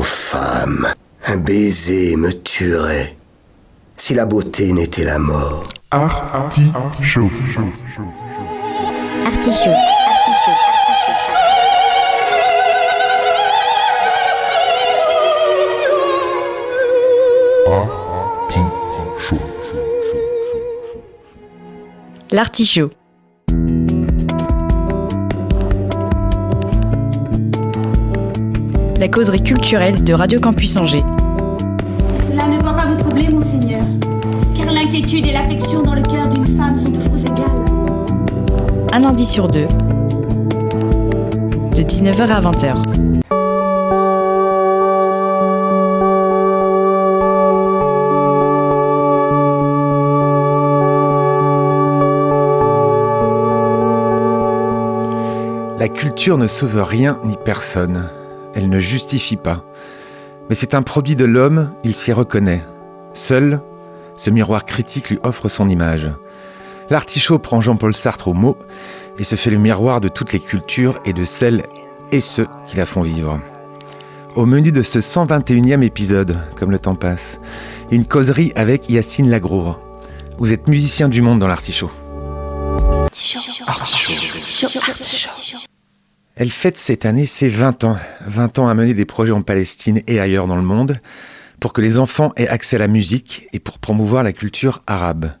Oh femme, un baiser me tuerait si la beauté n'était la mort. Artichaut. Artichaut. Artichaut. L'artichaut. La causerie culturelle de Radio Campus Angers. Cela ne doit pas vous troubler, mon Seigneur, car l'inquiétude et l'affection dans le cœur d'une femme sont toujours égales. Un lundi sur deux. De 19h à 20h. La culture ne sauve rien ni personne. Elle ne justifie pas. Mais c'est un produit de l'homme, il s'y reconnaît. Seul, ce miroir critique lui offre son image. L'artichaut prend Jean-Paul Sartre au mot et se fait le miroir de toutes les cultures et de celles et ceux qui la font vivre. Au menu de ce 121e épisode, comme le temps passe, une causerie avec Yacine Lagrour. Vous êtes musicien du monde dans l'artichaut. Elle fête cette année ses 20 ans. 20 ans à mener des projets en Palestine et ailleurs dans le monde pour que les enfants aient accès à la musique et pour promouvoir la culture arabe.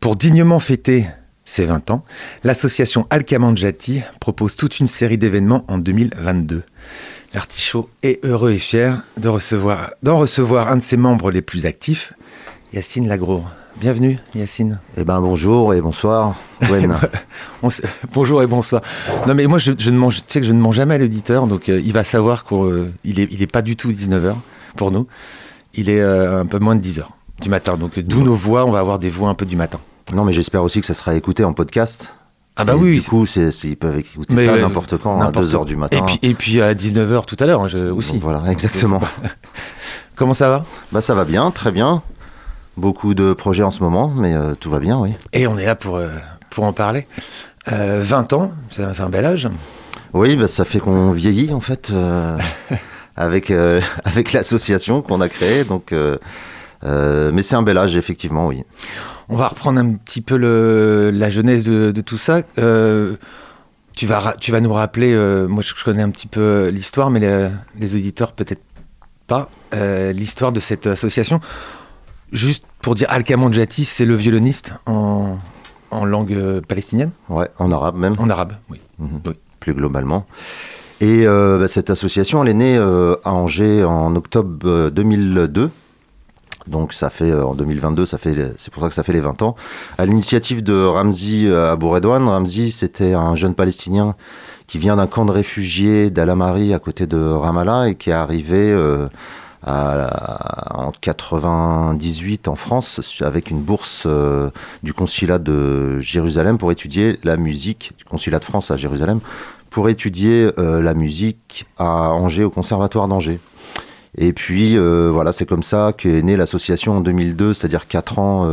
Pour dignement fêter ses 20 ans, l'association Al-Kamanjati propose toute une série d'événements en 2022. L'artichaut est heureux et fier d'en recevoir un de ses membres les plus actifs, Yacine Lagrour. Bienvenue Yacine. Eh ben bonjour et bonsoir, Gwen. On s- Bonjour et bonsoir. Non mais moi je, je ne mange, tu sais que je ne mens jamais à l'auditeur, donc euh, il va savoir qu'il est, il est pas du tout 19h pour nous. Il est euh, un peu moins de 10h du matin, donc euh, d'où nos voix, on va avoir des voix un peu du matin. non mais j'espère aussi que ça sera écouté en podcast. Ah bah Et oui. Du coup, ils peuvent écouter Mais, ça euh, n'importe quand, à n'importe 2h du matin. Et puis, et puis à 19h tout à l'heure hein, aussi. Donc voilà, exactement. Comment ça va? Bah ça va bien, très bien. Beaucoup de projets en ce moment, mais euh, tout va bien, oui. Et on est là pour, euh, pour en parler. Euh, 20 ans, c'est un, bel âge. Oui, bah, ça fait qu'on vieillit en fait euh, avec avec l'association qu'on a créée, donc. mais c'est un bel âge, effectivement, oui. On va reprendre un petit peu le, la jeunesse de, de tout ça. Tu, vas, tu vas nous rappeler, moi je connais un petit peu l'histoire, mais les, les auditeurs peut-être pas, l'histoire de cette association. Juste pour dire, Al-Kaman Jati, c'est le violoniste en, en langue euh, palestinienne, Ouais, en arabe même. en arabe, oui. Mhm. Oui. plus globalement. Et euh, bah, cette association, elle est née euh, à Angers en octobre euh, 2002. Donc ça fait euh, en 2022, ça fait c'est pour ça que ça fait les 20 ans. À l'initiative de Ramzi Abouredouane, Ramzi c'était un jeune palestinien qui vient d'un camp de réfugiés d'Al-Amari à côté de Ramallah et qui est arrivé à- en 98 en France avec une bourse euh, du consulat de Jérusalem pour étudier la musique du consulat de France à Jérusalem pour étudier euh, la musique à Angers au conservatoire d'Angers. Et puis euh, voilà, c'est comme ça qu'est née l'association en 2002, c'est-à-dire quatre ans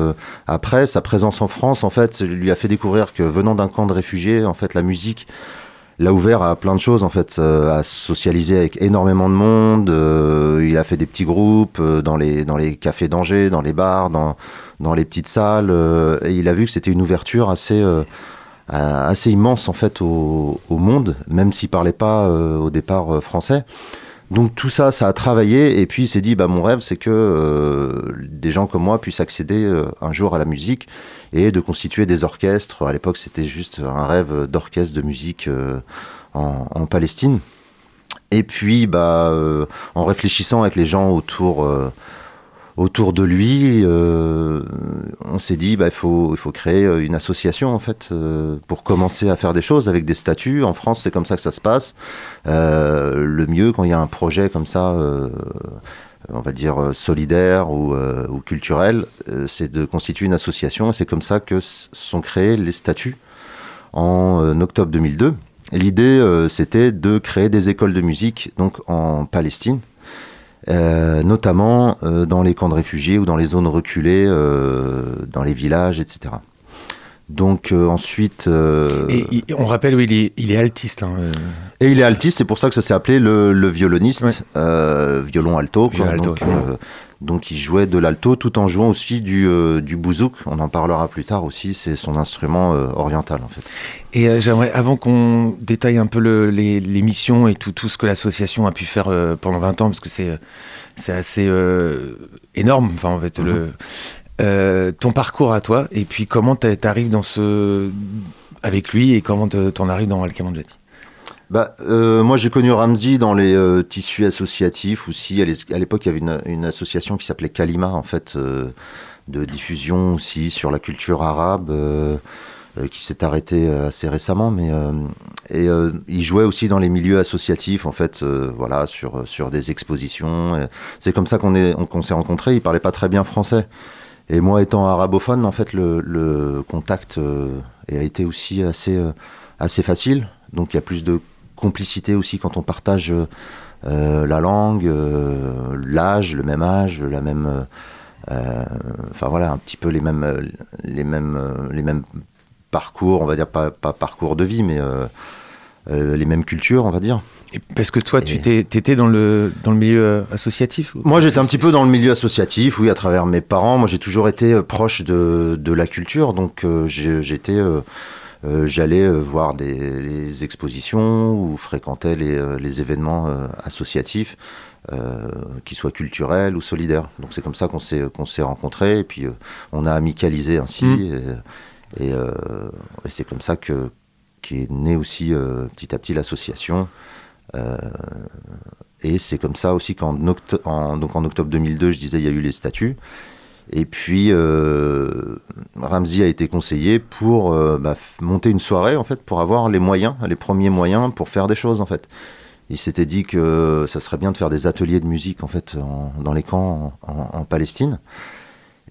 après. Sa présence en France, en fait, lui a fait découvrir que venant d'un camp de réfugiés, en fait, la musique l'a ouvert à plein de choses, en fait, euh, à socialiser avec énormément de monde. euh, il a fait des petits groupes euh, dans les cafés d'Angers, dans les bars, dans les petites salles. et il a vu que c'était une ouverture assez immense en fait au, au monde, même s'il parlait pas au départ français. Donc tout ça, ça a travaillé et puis il s'est dit bah mon rêve c'est que euh, des gens comme moi puissent accéder euh, un jour à la musique et de constituer des orchestres. À l'époque c'était juste un rêve d'orchestre de musique euh, en, Palestine. Et puis bah en réfléchissant avec les gens autour autour de lui, euh, on s'est dit bah il faut créer euh, une association en fait euh, pour commencer à faire des choses avec des statuts. En France c'est comme ça que ça se passe. Le mieux quand il y a un projet comme ça, on va dire solidaire ou, culturel, c'est de constituer une association. C'est comme ça que sont créés les statuts en octobre 2002. Et L'idée, c'était de créer des écoles de musique donc en Palestine, euh, notamment euh, dans les camps de réfugiés ou dans les zones reculées, euh, dans les villages, etc. Donc ensuite. Et, on rappelle, oui, il est, il est altiste. hein, Et il est altiste, c'est pour ça que ça s'est appelé le, le violoniste, Ouais. violon alto. quoi. Alto, donc, ouais. Donc il jouait de l'alto tout en jouant aussi du, euh, du bouzouk. On en parlera plus tard aussi, c'est son instrument euh, oriental en fait. Et euh, j'aimerais, avant qu'on détaille un peu le- les, les missions et tout, tout ce que l'association a pu faire pendant 20 ans, parce que c'est, c'est assez énorme, enfin, en fait, le, euh, ton parcours à toi, et puis comment t'a- t'arrives dans ce, avec lui, et comment te- t'en arrives dans Alcamandjati. Bah, euh, moi j'ai connu Ramzi dans les euh, tissus associatifs aussi. À l'époque il y avait une, association qui s'appelait Kalima en fait, euh, de diffusion aussi sur la culture arabe. qui s'est arrêtée assez récemment, mais et il jouait aussi dans les milieux associatifs en fait, voilà, sur sur des expositions. C'est comme ça qu'on on- qu'on s'est rencontrés. Il parlait pas très bien français, et moi étant arabophone, en fait, le, contact euh, a été aussi assez assez facile. Donc il y a plus de complicité aussi quand on partage euh, la langue, euh, l'âge, le même âge, la même, euh, enfin voilà, un petit peu les mêmes, les mêmes, les mêmes parcours, on va dire pas, pas parcours de vie, mais les mêmes cultures, on va dire. Et parce que toi, Et- tu t'étais dans le, dans le milieu associatif Moi, j'étais un petit peu dans le milieu associatif, oui, à travers mes parents. Moi, j'ai toujours été proche de, de la culture, donc euh, j'étais, euh, j'allais euh, voir des les expositions ou fréquentais les, euh, les événements euh, associatifs, euh, qu'ils soient culturels ou solidaires. Donc c'est comme ça qu'on s'est qu'on s'est rencontrés et puis euh, on a amicalisé ainsi Mm. et, et, euh, et c'est comme ça que qu'est née aussi euh, petit à petit l'association. Euh, et c'est comme ça aussi qu'en octo- en, donc en octobre 2002, je disais, il y a eu les statuts. Et puis, euh, Ramsey a été conseillé pour euh, bah, monter une soirée, en fait, pour avoir les moyens, les premiers moyens pour faire des choses, en fait. Il s'était dit que ça serait bien de faire des ateliers de musique, en fait, dans les camps en, Palestine.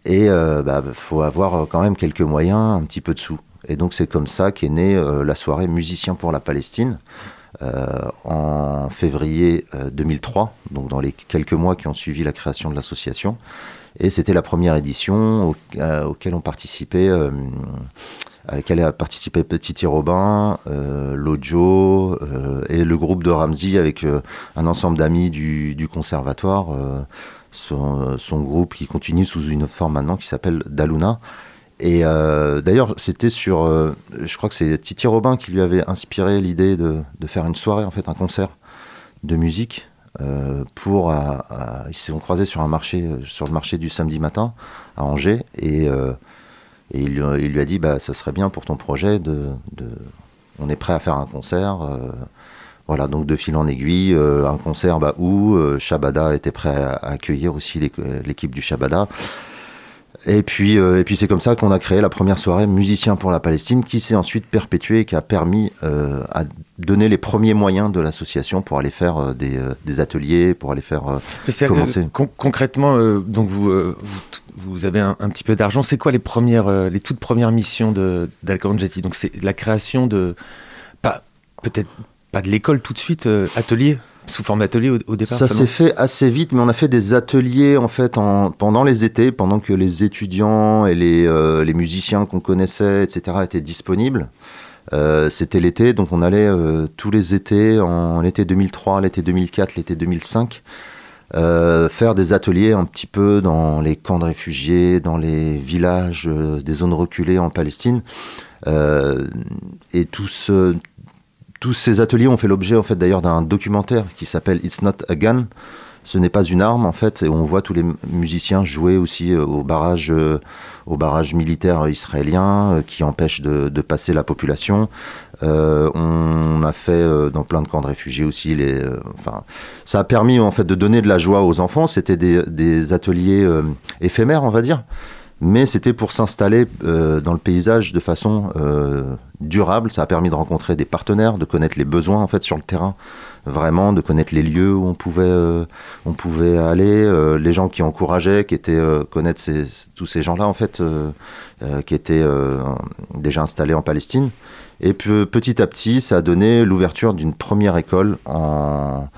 Et il bah, faut avoir quand même quelques moyens, un petit peu de sous. Et donc, c'est comme ça qu'est née euh, la soirée Musiciens pour la Palestine, euh, en février euh, 2003, donc dans les quelques mois qui ont suivi la création de l'association. Et c'était la première édition au, euh, auquel ont participé, euh, à laquelle a participé Petit Robin, euh, Lojo euh, et le groupe de Ramsey avec un ensemble d'amis du, conservatoire. son, groupe qui continue sous une forme maintenant qui s'appelle Daluna. Et d'ailleurs, c'était sur. je crois que c'est Titi Robin qui lui avait inspiré l'idée de, de faire une soirée, en fait, un concert de musique. Euh, pour. ils se sont croisés sur, un marché, sur le marché du samedi matin à Angers. Et, euh, il, lui- a dit bah, ça serait bien pour ton projet de. on est prêt à faire un concert. euh, voilà, donc de fil en aiguille, un concert bah, où Shabada était prêt à, accueillir aussi l'équ- l'équipe du Shabada. Et puis, euh, et puis c'est comme ça qu'on a créé la première soirée Musiciens pour la Palestine, qui s'est ensuite perpétuée et qui a permis euh, à donner les premiers moyens de l'association pour aller faire euh, des, des ateliers, pour aller faire. commencer. con- concrètement, donc vous, vous, vous avez un, un petit peu d'argent. C'est quoi les premières, les toutes premières missions de d'Alcaranjati Donc c'est la création de, pas peut-être pas de l'école tout de suite, atelier? Sous forme d'atelier au, au départ. Ça s'est fait assez vite, mais on a fait des ateliers en fait en, pendant les étés, pendant que les étudiants et les, euh, les musiciens qu'on connaissait, etc., étaient disponibles. Euh, C'était l'été, donc on allait euh, tous les étés, en l'été 2003, l'été 2004, l'été 2005, euh, faire des ateliers un petit peu dans les camps de réfugiés, dans les villages, des zones reculées en Palestine. Et tout ce, tous ces ateliers ont fait l'objet en fait d'ailleurs d'un documentaire qui s'appelle It's Not a Gun. Ce n'est pas une arme en fait, et on voit tous les musiciens jouer aussi euh, au barrage, euh, au barrage militaire israélien euh, qui empêche de, passer la population. On a fait dans plein de camps de réfugiés aussi. Les, enfin, ça a permis en fait de donner de la joie aux enfants. C'était des, ateliers éphémères, on va dire mais c'était pour s'installer euh, dans le paysage de façon euh, durable. Ça a permis de rencontrer des partenaires, de connaître les besoins en fait sur le terrain, vraiment, de connaître les lieux où on pouvait, euh, on pouvait aller, euh, les gens qui encourageaient, qui étaient euh, connaître tous ces gens-là en fait, euh, qui étaient déjà installés en Palestine. Et puis petit à petit, ça a donné l'ouverture d'une première école en,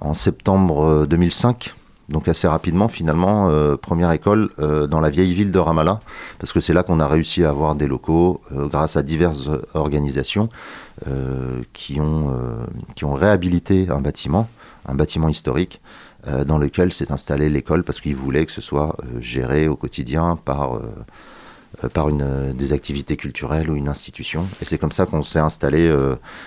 en septembre euh, 2005 Donc assez rapidement, finalement, euh, première école euh, dans la vieille ville de Ramallah, parce que c'est là qu'on a réussi à avoir des locaux euh, grâce à diverses organisations qui, ont, qui ont réhabilité un bâtiment, un bâtiment historique, dans lequel s'est installée l'école, parce qu'ils voulaient que ce soit géré au quotidien par, par une, des activités culturelles ou une institution. Et c'est comme ça qu'on s'est installé,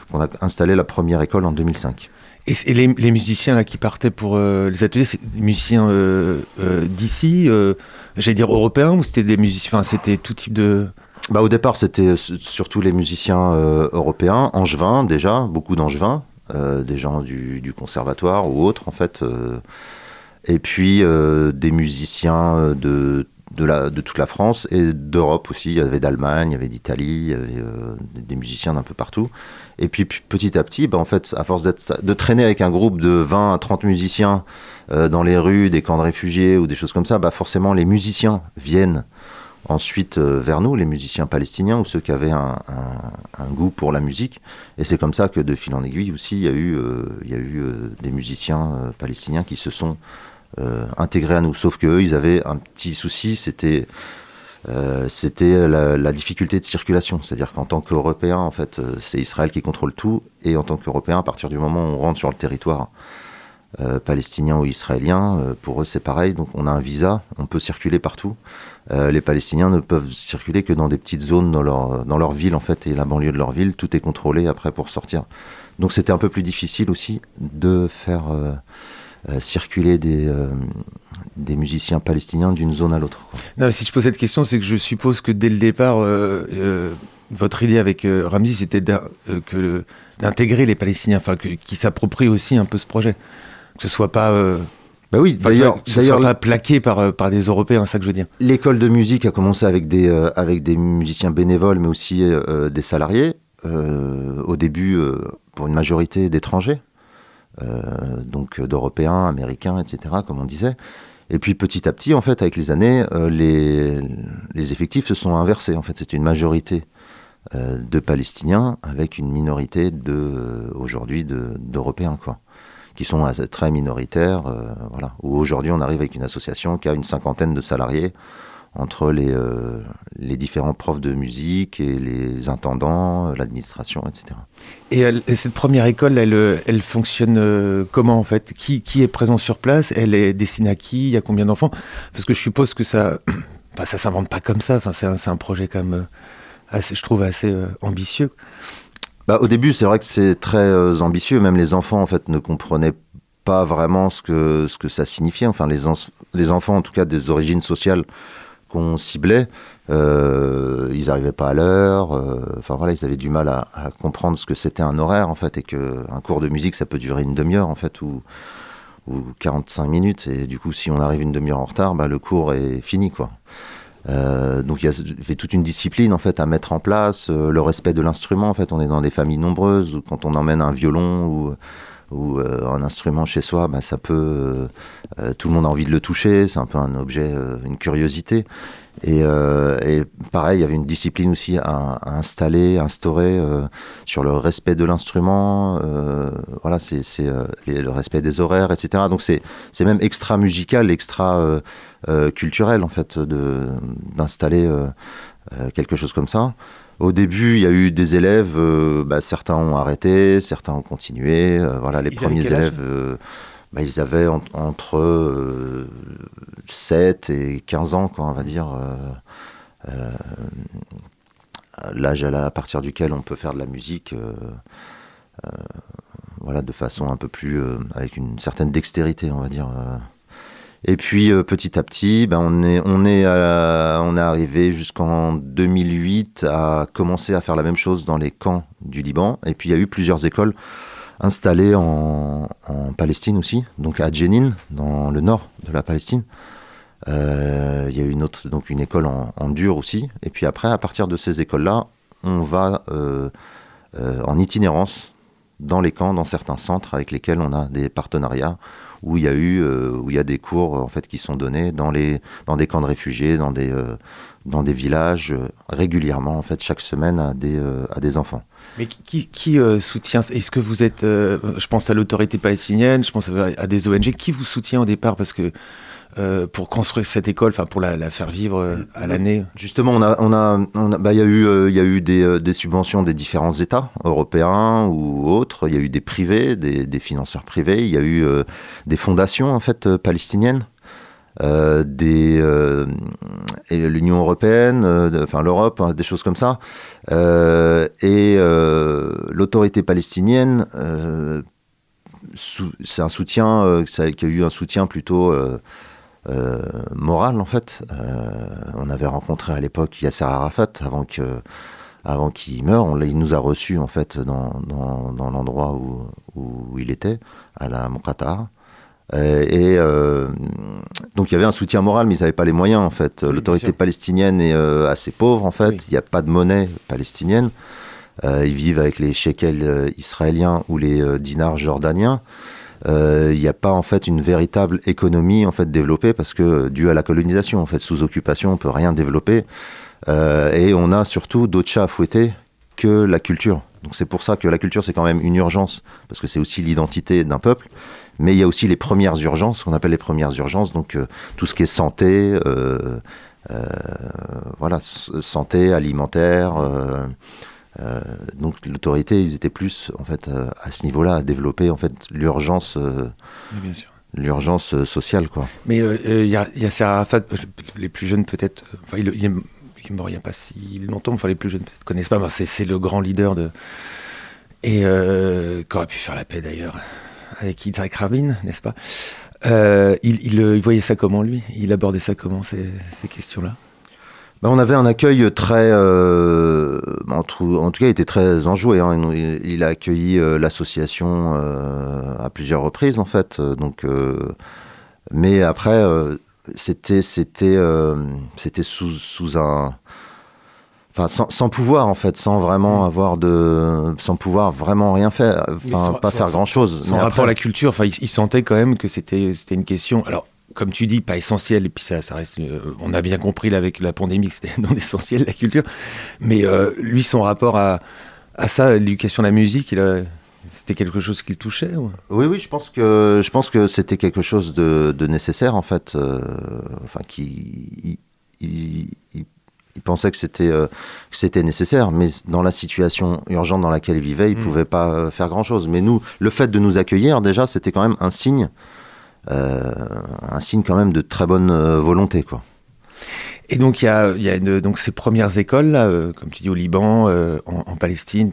qu'on a installé la première école en 2005. Et, les, musiciens là qui partaient pour euh, les ateliers, c'est des musiciens euh, euh, d'ici, j'allais dire européens, ou c'était des musiciens, c'était tout type de. Bah, au départ, c'était surtout les musiciens européens, angevins déjà, beaucoup d'angevins, des gens du, conservatoire ou autres en fait, et puis des musiciens de, de, toute la France et d'Europe aussi. Il y avait d'Allemagne, il y avait d'Italie, il y avait euh, des, musiciens d'un peu partout. Et puis petit à petit, bah, en fait, à force de traîner avec un groupe de 20 à 30 musiciens euh, dans les rues, des camps de réfugiés ou des choses comme ça, bah, forcément les musiciens viennent ensuite euh, vers nous, les musiciens palestiniens ou ceux qui avaient un, goût pour la musique. Et c'est comme ça que de fil en aiguille aussi, il y a eu, des musiciens palestiniens qui se sont intégrés à nous. Sauf qu'eux, ils avaient un petit souci, c'était euh, c'était la, difficulté de circulation. C'est-à-dire qu'en tant qu'Européen, en fait, euh, c'est Israël qui contrôle tout. Et en tant qu'Européen, à partir du moment où on rentre sur le territoire euh, palestinien ou israélien, euh, pour eux, c'est pareil. Donc on a un visa, on peut circuler partout. Euh, les Palestiniens ne peuvent circuler que dans des petites zones dans leur, dans leur ville, en fait, et la banlieue de leur ville. Tout est contrôlé après pour sortir. Donc c'était un peu plus difficile aussi de faire euh, euh, circuler des, euh, des musiciens palestiniens d'une zone à l'autre. quoi. Non, mais si je pose cette question, c'est que je suppose que dès le départ, euh, euh, votre idée avec euh, Ramzi, c'était euh, que d'intégrer les Palestiniens, enfin, qu'ils s'approprient aussi un peu ce projet. Que ce soit pas, euh, Bah oui, d'ailleurs, pas plaqué par, euh, par des Européens, c'est ça que je veux dire. L'école de musique a commencé avec des, euh, avec des musiciens bénévoles, mais aussi euh, des salariés. Euh, au début, euh, pour une majorité d'étrangers, euh, donc euh, d'Européens, Américains, etc., comme on disait. Et puis petit à petit, en fait, avec les années, euh, les, les effectifs se sont inversés. En fait, c'est une majorité euh, de Palestiniens avec une minorité de euh, aujourd'hui de- d'Européens, quoi, qui sont très minoritaires. euh, voilà. Où aujourd'hui, on arrive avec une association qui a une cinquantaine de salariés entre les, euh, les différents profs de musique et les intendants, euh, l'administration, etc. Et elle- et cette première école, elle, euh, elle fonctionne comment en fait? Qui, qui est présent sur place? Elle est destinée à qui? Il y a combien d'enfants? Parce que je suppose que ça, enfin, ça s'invente pas comme ça. Enfin, c'est un, un projet quand même, assez, je trouve assez euh, ambitieux. Bah, au début, c'est vrai que c'est très euh, ambitieux. Même les enfants, en fait, ne comprenaient pas vraiment ce que, ce que ça signifiait. Enfin, les, les enfants, en tout cas, des origines sociales qu'on ciblait, euh, ils n'arrivaient pas à l'heure. euh, Enfin, voilà, ils avaient du mal à, comprendre ce que c'était un horaire, en fait, et qu'un cours de musique, ça peut durer une demi-heure, en fait, ou, ou 45 minutes. Et du coup, si on arrive une demi-heure en retard, bah, le cours est fini, quoi. Euh, donc il y avait toute une discipline en fait à mettre en place, le respect de l'instrument en fait. On est dans des familles nombreuses où quand on emmène un violon ou, ou euh, un instrument chez soi, bah, ça peut, euh, euh, tout le monde a envie de le toucher. C'est un peu un objet, une curiosité. Et, pareil, il y avait une discipline aussi à, installer, instaurer sur le respect de l'instrument. voilà, c'est le respect des horaires, etc. Donc c'est même extra musical, extra culturel en fait d'installer quelque chose comme ça. Au début, il y a eu des élèves, euh, bah, certains ont arrêté, certains ont continué. euh, voilà, les Ils premiers élèves, euh, bah, ils avaient en- entre euh, 7 et 15 ans, quoi, on va dire. L'âge à, à partir duquel on peut faire de la musique, voilà, de façon un peu plus, avec une certaine dextérité, on va dire. Et puis euh, petit à petit, ben, on est, arrivé jusqu'en 2008 à commencer à faire la même chose dans les camps du Liban. Et puis il y a eu plusieurs écoles installées en, Palestine aussi, donc à Jenin, dans le nord de la Palestine. Euh, il y a eu une autre, donc une école en, dur aussi. Et puis après, à partir de ces écoles-là, on va euh, en itinérance dans les camps, dans certains centres avec lesquels on a des partenariats, où il y a eu, où il y a des cours en fait qui sont donnés dans les, dans des camps de réfugiés, dans des, dans des villages régulièrement en fait chaque semaine à des, à des enfants. Mais qui, soutient Est-ce que vous êtes, je pense à l'autorité palestinienne, je pense à, des ONG, qui vous soutient au départ? Parce que euh, pour construire cette école, enfin pour la, faire vivre euh, à l'année Justement, on a, on a, on a bah, y a eu, euh, il y a eu des, des, subventions des différents États européens ou autres. Il y a eu des privés, des, des financeurs privés. Il y a eu des fondations en fait palestiniennes. Euh, des l'Union européenne, enfin l'Europe, hein, des choses comme ça, et l'autorité palestinienne, c'est un soutien, ça, qui a eu un soutien plutôt euh, morale en fait. Euh, on avait rencontré à l'époque Yasser Arafat avant que avant qu'il meure, on, il nous a reçus en fait dans, dans, l'endroit où, où, il était, à la Moukata. Et, euh, donc il y avait un soutien moral, mais ils n'avaient pas les moyens en fait. L'autorité palestinienne est assez pauvre en fait. Il n'y a pas de monnaie palestinienne. ils vivent avec les shekels israéliens ou les dinars jordaniens. Euh, il n'y a pas en fait une véritable économie en fait développée parce que dû à la colonisation en fait sous occupation on peut rien développer euh, et on a surtout d'autres chats à fouetter que la culture. Donc c'est pour ça que la culture c'est quand même une urgence parce que c'est aussi l'identité d'un peuple. Mais il y a aussi les premières urgences, qu'on appelle les premières urgences, donc euh, tout ce qui est santé, voilà, santé alimentaire. Euh, donc l'autorité, ils étaient plus en fait euh, à ce niveau-là à développer en fait l'urgence, euh, l'urgence sociale quoi. Mais il y, a, a Arafat, les plus jeunes peut-être, il, est, mort il n'y a pas si longtemps, enfin les plus jeunes peut-être connaissent pas, c'est le grand leader de et qui aurait pu faire la paix d'ailleurs avec Yitzhak Rabin, n'est-ce pas? Il, il, voyait ça comment lui? Il abordait ça comment ces, ces questions-là? Bah, on avait un accueil très, euh, en, tout, en, tout, cas, il était très enjoué. Hein. Il, a accueilli euh, l'association euh, à plusieurs reprises, en fait. Donc, mais après, c'était, c'était, c'était sous, sous un, Enfin, sans, sans, pouvoir en fait, sans vraiment mm. avoir de, sans pouvoir vraiment rien faire, enfin pas faire grand chose. Son rapport à la culture, enfin, il, il, sentait quand même que c'était, c'était une question. Alors, comme tu dis, pas essentiel, et puis ça, ça reste. Euh, on a bien compris là, avec la pandémie que c'était non essentiel la culture, mais euh, lui, son rapport à, à ça, l'éducation de la musique, il c'était quelque chose qui le touchait Oui, oui, je pense que je pense que c'était quelque chose de, nécessaire en fait, euh, enfin qui il, pensait que c'était c'était nécessaire, mais dans la situation urgente dans laquelle il vivait, il ne hmm. pouvait pas faire grand chose. Mais nous, le fait de nous accueillir déjà, c'était quand même un signe un signe quand même de très bonne euh, volonté, quoi. Et donc il y a, y a donc ces premières écoles, là, euh, comme tu dis, au Liban, en, Palestine,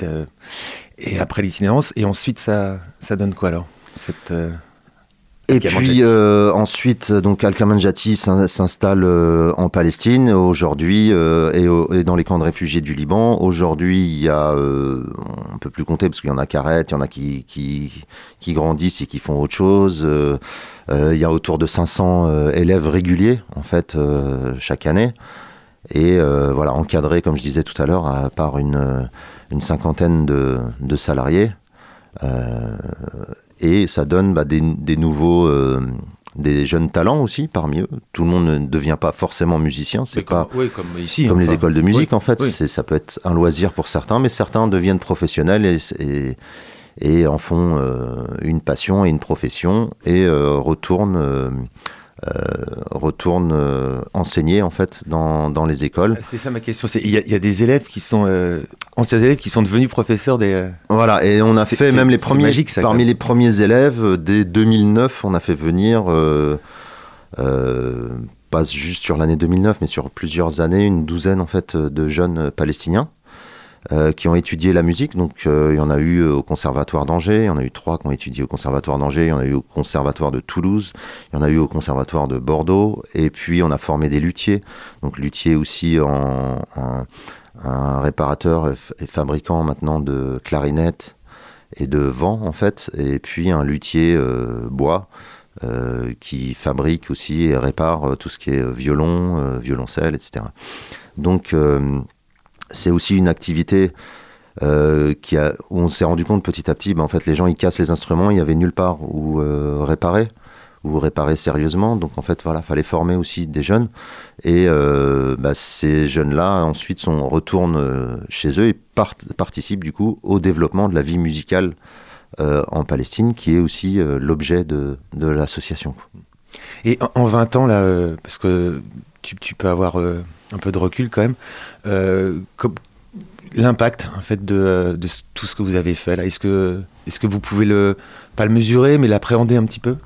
et après l'itinérance, et ensuite ça, ça donne quoi alors cette, et puis euh, ensuite, donc Al-Kaman Jati s'installe euh, en Palestine aujourd'hui euh, et, et, dans les camps de réfugiés du Liban. Aujourd'hui, il y a, euh, on peut plus compter parce qu'il y en a qui arrêtent, il y en a qui, qui, qui grandissent et qui font autre chose. Il y a autour de 500 élèves réguliers en fait chaque année et voilà encadrés, comme je disais tout à l'heure, par une, une cinquantaine de, de salariés. Euh, et ça donne bah, des, nouveaux euh, des jeunes talents aussi parmi eux. Tout le monde ne devient pas forcément musicien. C'est pas comme, ici, comme les écoles de musique en fait. Ça peut être un loisir pour certains, mais certains deviennent professionnels et, et, en font euh, une passion et une profession et euh, retournent euh, retourne euh, enseigner en fait dans, dans les écoles. C'est ça ma question. Il y, y, a des élèves qui sont euh, anciens élèves qui sont devenus professeurs des. Voilà et on a fait même les premiers magique, ça, parmi les premiers élèves dès 2009 on a fait venir pas juste sur l'année 2009 mais sur plusieurs années une douzaine en fait de jeunes palestiniens euh, qui ont étudié la musique. Donc, euh, il y en a eu au Conservatoire d'Angers, il y en a eu trois qui ont étudié au Conservatoire d'Angers, il y en a eu au Conservatoire de Toulouse, il y en a eu au Conservatoire de Bordeaux, et puis on a formé des luthiers. Donc, luthiers aussi en, un réparateur et fabricant maintenant de clarinettes et de vent, en fait, et puis un luthier euh, bois. qui fabrique aussi et répare tout ce qui est violon, violoncelle, etc. Donc c'est aussi une activité euh, qui a, où on s'est rendu compte petit à petit, ben, en fait, les gens ils cassent les instruments, il y avait nulle part où euh, réparer. ou réparer sérieusement. Donc en fait, voilà, fallait former aussi des jeunes. Et euh, bah, ces jeunes-là, ensuite, sont, retournent chez eux et part- participent du coup au développement de la vie musicale en Palestine, qui est aussi l'objet de, de l'association. Et en- en 20 ans, là, parce que tu, peux avoir un peu de recul quand même, euh, l'impact en fait de, euh, de tout ce que vous avez fait là, est-ce que, est-ce que vous pouvez le pas le mesurer, mais l'appréhender un petit peu?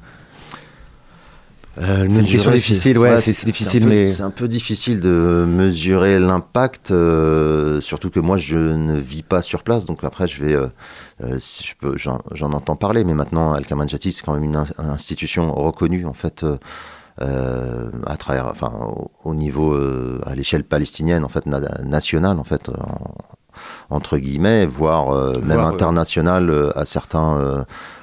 Euh, C'est une question difficile, ouais, c'est- c'est difficile, un peu- mais- C'est un peu difficile de mesurer l'impact, euh, surtout que moi je ne vis pas sur place, donc après je vais, euh, si je peux, j'en entends parler, mais maintenant Al Kamanjati c'est quand même une in- institution reconnue en fait. Euh, à travers, enfin, au, au niveau, euh, à l'échelle palestinienne, en fait, na- nationale, en fait, en- entre guillemets, voire euh, même Voire, euh, internationale euh, à certains, euh,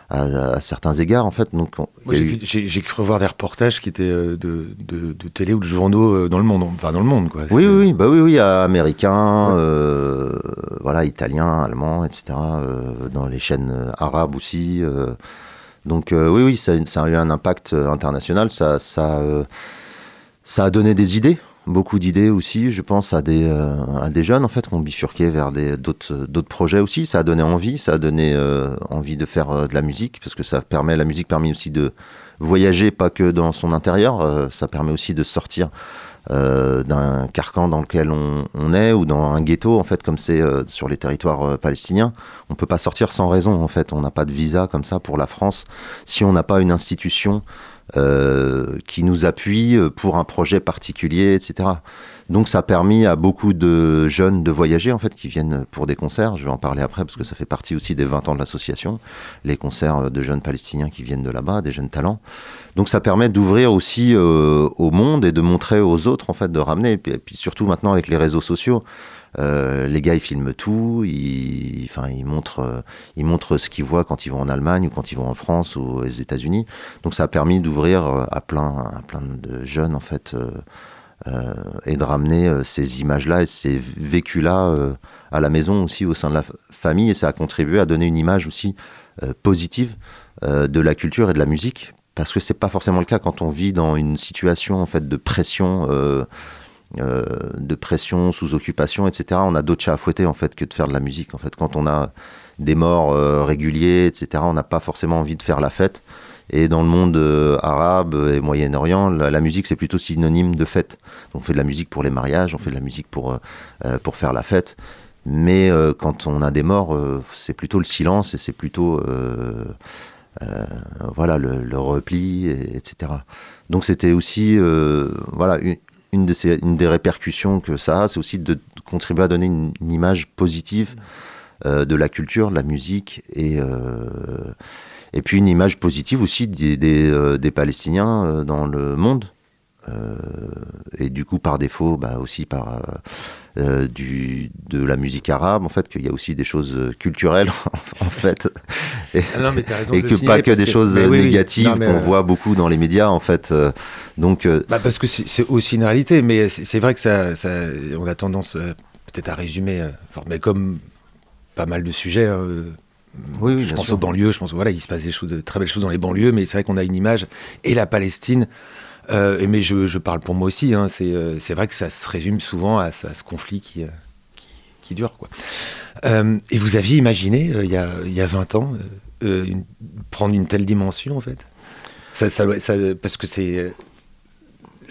à, à certains égards, en fait. Donc, eu- j'ai- cru revoir des reportages qui étaient euh, de, de, de télé ou de journaux dans le monde, enfin dans le monde quoi. Oui, oui, bah oui, oui, américains, Ouais. euh, voilà, italiens, allemands, etc. euh, dans les chaînes arabes aussi. euh. Donc euh, oui, oui, ça, a eu un impact euh, international. Euh, ça a donné des idées, beaucoup d'idées aussi. Je pense à des, jeunes en fait qui ont bifurqué vers d'autres, projets aussi. Ça a donné envie, ça a donné envie de faire de la musique parce que ça permet, la musique permet aussi de voyager, pas que dans son intérieur. ça permet aussi de sortir euh, d'un carcan dans lequel on, est ou dans un ghetto en fait comme c'est euh, sur les territoires euh, palestiniens on peut pas sortir sans raison en fait. On n'a pas de visa comme ça pour la France. Si on n'a pas une institution euh, qui nous appuie pour un projet particulier etc donc ça a permis à beaucoup de jeunes de voyager en fait qui viennent pour des concerts. Je vais en parler après parce que ça fait partie aussi des 20 ans de l'association. Les concerts de jeunes palestiniens qui viennent de là-bas des jeunes talents. Donc ça permet d'ouvrir aussi euh, au monde et de montrer aux autres en fait de ramener. Et puis, surtout maintenant avec les réseaux sociaux euh, les gars ils filment tout. Ils enfin ils montrent euh, ils montrent ce qu'ils voient quand ils vont en Allemagne ou quand ils vont en France ou aux États-Unis. Donc ça a permis d'ouvrir euh, à plein plein de jeunes en fait euh, euh, et de ramener euh, ces images là et ces vécus là à la maison aussi au sein de la famille. Et ça a contribué à donner une image aussi euh, positive euh, de la culture et de la musique. Parce que c'est pas forcément le cas quand on vit dans une situation en fait de pression euh, euh, de pression sous occupation etc on a d'autres chats à fouetter en fait que de faire de la musique. En fait quand on a des morts euh, réguliers etc on n'a pas forcément envie de faire la fête et dans le monde euh, arabe et Moyen-Orient, la, musique c'est plutôt synonyme de fête. On fait de la musique pour les mariages, on fait de la musique pour, euh, euh, pour faire la fête. Mais quand on a des morts, c'est plutôt le silence et c'est plutôt voilà le, repli, et- etc. Donc c'était aussi voilà une, des répercussions que ça a, c'est aussi de contribuer à donner une, une image positive de la culture, de la musique et et puis une image positive aussi des, des, euh, des Palestiniens euh, dans le monde. Euh, et du coup, par défaut, bah, aussi par euh, du, de la musique arabe, en fait, qu'il y a aussi des choses culturelles, en fait, Ah non, mais t'as raison et de le que pas que des choses oui, négatives qu'on euh, voit beaucoup dans les médias, en fait. donc, Bah parce que c'est aussi une réalité, mais c'est vrai que ça, ça- on a tendance peut-être à résumer, mais comme pas mal de sujets. Oui, oui, je pense sûr. aux banlieues, je pense voilà, il se passe des choses, de très belles choses dans les banlieues, mais c'est vrai qu'on a une image et la Palestine. euh, mais je, je parle pour moi aussi. hein, c'est euh, c'est vrai que ça se résume souvent à, ce- à ce conflit qui, euh, qui, qui dure quoi. Euh, et vous aviez imaginé il y, a, il y a 20 ans une- prendre une telle dimension en fait? Ça, ça doit- ça- parce que c'est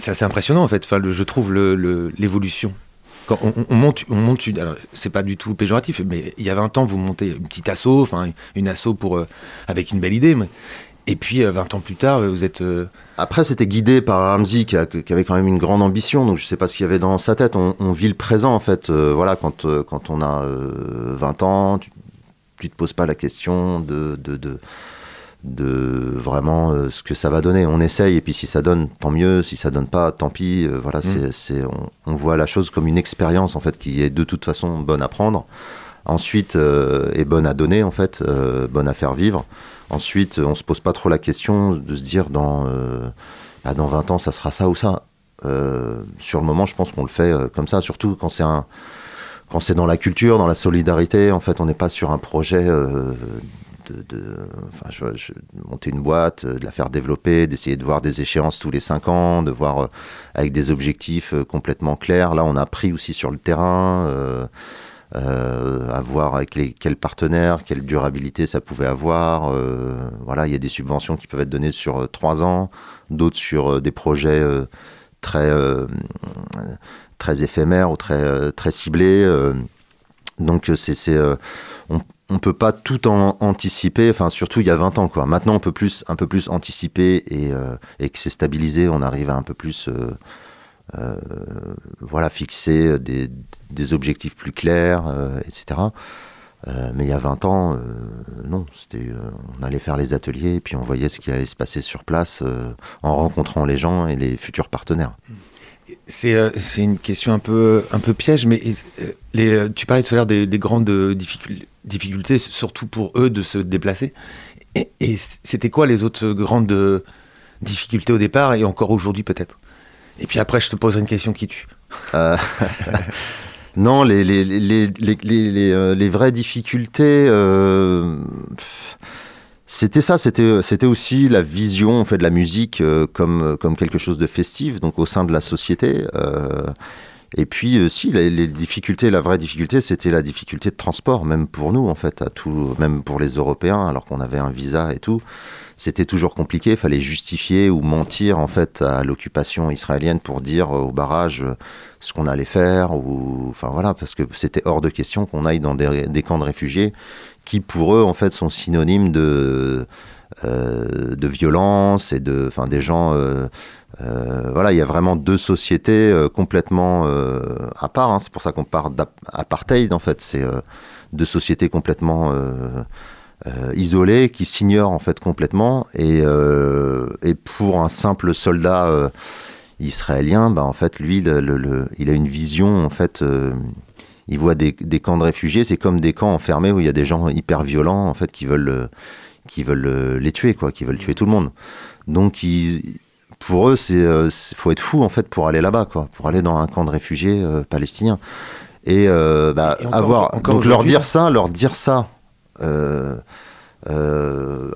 assez impressionnant en fait. Enfin, le- je trouve le- le- l'évolution. On, on- on monte, on monte c'est pas du tout péjoratif, mais il y a 20 ans, vous montez une petite asso, enfin une asso pour euh, avec une belle idée. et puis euh, 20 ans plus tard, vous êtes. euh, Après, c'était guidé par Ramsey qui, avait quand même une grande ambition. Donc, je sais pas ce qu'il y avait dans sa tête. On, vit le présent, en fait. Euh, voilà, quand, euh, on a euh, 20 ans, tu, te poses pas la question de, de vraiment euh, ce que ça va donner. On essaye, et puis si ça donne, tant mieux. Si ça donne pas, tant pis. Euh, voilà, c'est, c'est, on, on voit la chose comme une expérience, en fait, qui est de toute façon bonne à prendre. Ensuite, euh, est bonne à donner, en fait, euh, bonne à faire vivre. Ensuite, on se pose pas trop la question de se dire dans, euh, ah, dans 20 ans, ça sera ça ou ça. Euh, sur le moment, je pense qu'on le fait euh, comme ça, surtout quand c'est un, quand c'est dans la culture, dans la solidarité. En fait, on n'est pas sur un projet euh, de, monter une boîte, euh, de la faire développer, d'essayer de voir des échéances tous les cinq ans, de voir euh, avec des objectifs euh, complètement clairs. Là, on a appris aussi sur le terrain. à voir avec les, quels partenaires, quelle durabilité ça pouvait avoir. voilà, il y a des subventions qui peuvent être données sur trois ans, d'autres sur des projets très, très éphémères ou très, très ciblés. Donc, euh, c'est, euh, on ne peut pas tout en anticiper, enfin, surtout il y a 20 ans. Quoi. Maintenant, on peut plus, un peu plus anticiper et, euh, et que c'est stabilisé, on arrive à un peu plus. voilà, fixer des, des objectifs plus clairs, etc. Mais il y a 20 ans, non, c'était, on allait faire les ateliers et puis on voyait ce qui allait se passer sur place en rencontrant les gens et les futurs partenaires. C'est euh, une question un peu, un peu piège, mais euh, les, euh, tu parlais tout à l'heure des, des grandes euh, difficul- difficultés, surtout pour eux de se déplacer. Et, c'était quoi les autres grandes difficultés au départ et encore aujourd'hui peut-être? Et puis après, je te poserai une question qui tue. Non, les, les, les, vraies difficultés, c'était ça, c'était, c'était aussi la vision en fait, de la musique euh, comme, comme quelque chose de festif, donc au sein de la société. euh, et puis, euh, si, les, difficultés, la vraie difficulté, c'était la difficulté de transport, même pour nous, en fait, à tout, même pour les Européens, alors qu'on avait un visa et tout. C'était toujours compliqué, il fallait justifier ou mentir, en fait, à l'occupation israélienne pour dire euh, au barrage euh, ce qu'on allait faire, ou, enfin voilà, parce que c'était hors de question qu'on aille dans des, des camps de réfugiés qui, pour eux, en fait, sont synonymes de, de violence et de, enfin, des gens. euh, euh, voilà, il y a vraiment deux sociétés euh, complètement euh, à part. hein. C'est pour ça qu'on parle d'apartheid, en fait. C'est euh, deux sociétés complètement euh, euh, isolées qui s'ignorent en fait complètement. Et, euh, et pour un simple soldat euh, israélien, bah, en fait, lui, il a une vision en fait. euh, il voit des, des camps de réfugiés, c'est comme des camps enfermés où il y a des gens hyper violents en fait qui veulent, euh, qui veulent euh, les tuer, quoi, qui veulent tuer tout le monde. Donc, ils- pour eux, c'est, euh, c'est- faut être fou en fait pour aller là-bas, quoi, pour aller dans un camp de réfugiés euh, palestiniens. Et, euh, bah, Et encore avoir, encore donc leur dire ça, leur dire ça.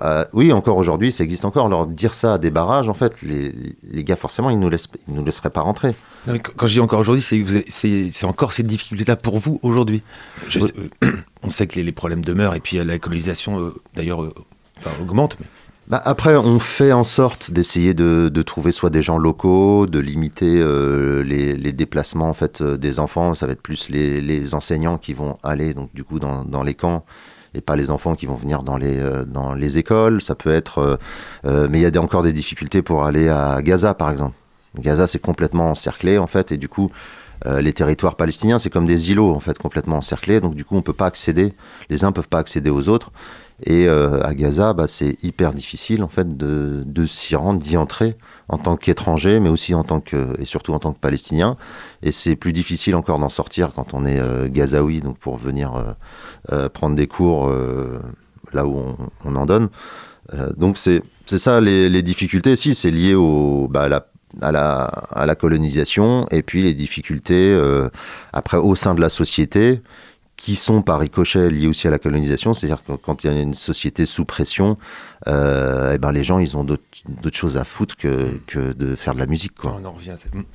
à- oui, encore aujourd'hui, ça existe encore. Leur dire ça à des barrages, en fait, les, les gars, forcément, ils nous laissent, ils nous laisseraient pas rentrer. Non, mais quand je dis encore aujourd'hui, c'est encore cette difficulté-là pour vous aujourd'hui. On sait que les, les problèmes demeurent et puis la colonisation, d'ailleurs, enfin, augmente. Bah, après, on fait en sorte d'essayer de, trouver soit des gens locaux, de limiter euh, les, déplacements en fait euh, des enfants. Ça va être plus les, enseignants qui vont aller donc du coup dans, les camps et pas les enfants qui vont venir dans les euh, dans les écoles. Ça peut être, mais il y a encore des difficultés pour aller à Gaza par exemple. Gaza c'est complètement encerclé en fait et du coup les territoires palestiniens c'est comme des îlots en fait complètement encerclés. Donc du coup on peut pas accéder, les uns peuvent pas accéder aux autres. Et euh, à Gaza, bah, c'est hyper difficile en fait de, s'y rendre, d'y entrer en tant qu'étranger, mais aussi en tant que et surtout en tant que Palestinien. Et c'est plus difficile encore d'en sortir quand on est euh, gazaoui, donc pour venir euh, prendre des cours là où on, en donne. Donc c'est ça les, difficultés. Si c'est lié bah, à la à la, colonisation et puis les difficultés après au sein de la société qui sont par ricochet liées aussi à la colonisation, c'est-à-dire que quand il y a une société sous pression, euh, eh ben les gens ils ont d'autres choses à foutre que, que de faire de la musique quoi. On en revient. à. Donc,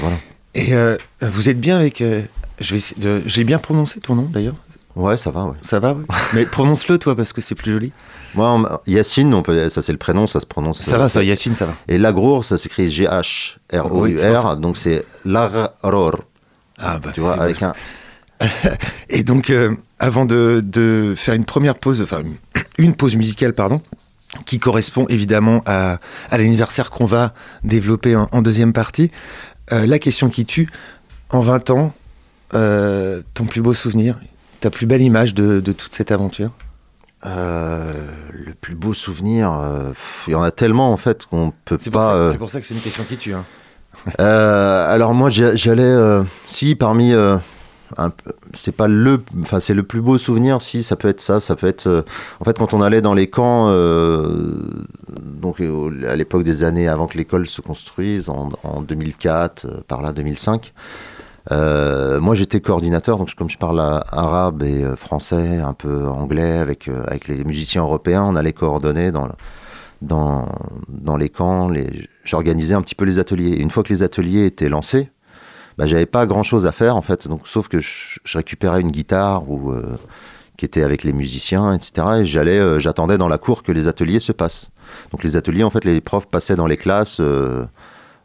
voilà. Et euh, vous êtes bien avec. euh, J'ai bien prononcé ton nom d'ailleurs. Ouais, ça va. Ouais. Ça va, ouais. Mais prononce-le toi parce que c'est plus joli. Moi, on- Yacine, on peut, ça c'est le prénom, ça se prononce. Ça va, ça, Yacine, ça va. Et Lagrour, ça s'écrit G-H-R-O-U-R, Oui, donc c'est Lagror, Ah bah tu vois, avec un. Et donc, euh, avant de, de faire une première pause, enfin une pause musicale, pardon, qui correspond évidemment à, à l'anniversaire qu'on va développer en, en deuxième partie, euh, la question qui tue, en 20 ans, euh, ton plus beau souvenir, ta plus belle image de, de toute cette aventure? Euh, le plus beau souvenir, euh, pff, il y en a tellement en fait qu'on peut pour, pas. ça- euh, c'est pour ça que c'est une question qui tue. hein. Alors moi j'allais si parmi c'est pas le enfin c'est le plus beau souvenir si ça peut être ça ça peut être euh, en fait quand on allait dans les camps euh, donc euh, à l'époque des années avant que l'école se construise en, en 2004 euh, par là 2005 Euh, moi, j'étais coordinateur, donc comme je parle arabe et français, un peu anglais, avec, avec les musiciens européens, on allait coordonner dans, dans, dans les camps. J'organisais un petit peu les ateliers. Une fois que les ateliers étaient lancés, bah, j'avais pas grand chose à faire en fait, donc sauf que je, récupérais une guitare ou euh, qui était avec les musiciens, etc. Et j'allais, euh, j'attendais dans la cour que les ateliers se passent. Donc les ateliers, en fait, les profs passaient dans les classes, euh,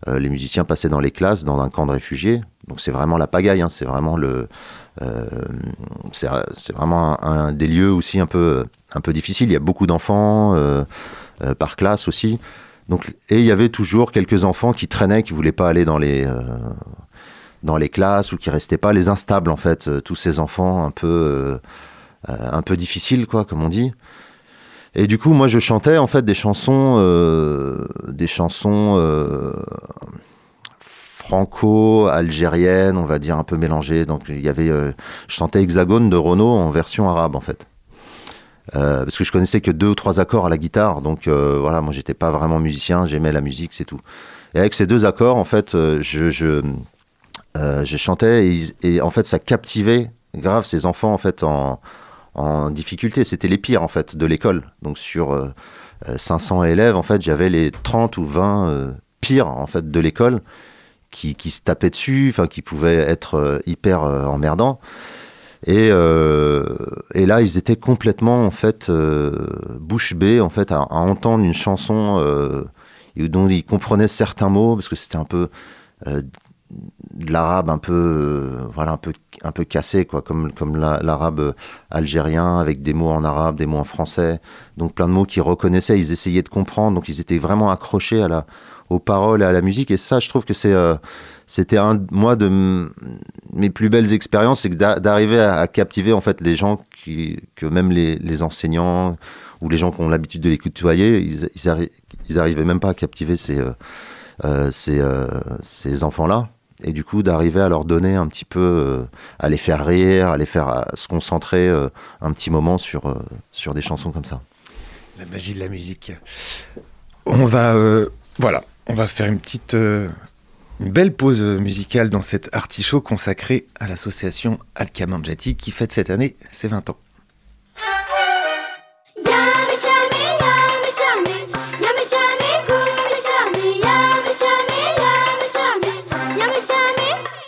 les musiciens passaient dans les classes, dans un camp de réfugiés. Donc c'est vraiment la pagaille, hein, c'est vraiment le, c'est vraiment un, des lieux aussi un peu, un peu difficile. Il y a beaucoup d'enfants par classe aussi. Donc, et il y avait toujours quelques enfants qui traînaient, qui voulaient pas aller dans les, dans les classes ou qui restaient pas, les instables en fait, euh, tous ces enfants un peu, euh, euh, un peu difficiles quoi, comme on dit. Et du coup, moi, je chantais en fait des chansons, des chansons franco-algériennes, on va dire un peu mélangées. Donc, il y avait, je chantais Hexagone de Renaud en version arabe en fait. Parce que je connaissais que deux ou trois accords à la guitare, donc voilà, moi j'étais pas vraiment musicien, j'aimais la musique, c'est tout. Et avec ces deux accords, en fait, je, euh, je chantais et, en fait ça captivait grave ces enfants en fait en, en difficulté. C'était les pires en fait de l'école. Donc sur euh, euh, 500 élèves, en fait, j'avais les 30 ou 20 euh, pires en fait de l'école qui, qui se tapaient dessus, enfin qui pouvaient être euh, hyper euh, emmerdants. Et, euh, et là, ils étaient complètement en fait euh, bouche bée en fait à, entendre une chanson euh, dont ils comprenaient certains mots parce que c'était un peu euh, de l'arabe un peu euh, voilà un peu un peu cassé quoi comme comme la- l'arabe euh, algérien avec des mots en arabe des mots en français. Donc plein de mots qu'ils reconnaissaient ils essayaient de comprendre. Donc ils étaient vraiment accrochés à la aux paroles et à la musique. Et ça je trouve que c'est euh, c'était un moi de mes plus belles expériences c'est d'arriver à, captiver en fait les gens qui que même les, les enseignants ou les gens qui ont l'habitude de les côtoyer ils, ils, arri- ils arrivaient même pas à captiver ces ces, ces enfants là et du coup d'arriver à leur donner un petit peu euh, à les faire rire à les faire se concentrer euh, un petit moment sur euh, sur des chansons comme ça La magie de la musique. On va, euh, voilà, on va faire une petite, euh, une belle pause musicale dans cet artichaut consacré à l'association Alkamanjati qui fête cette année ses 20 ans.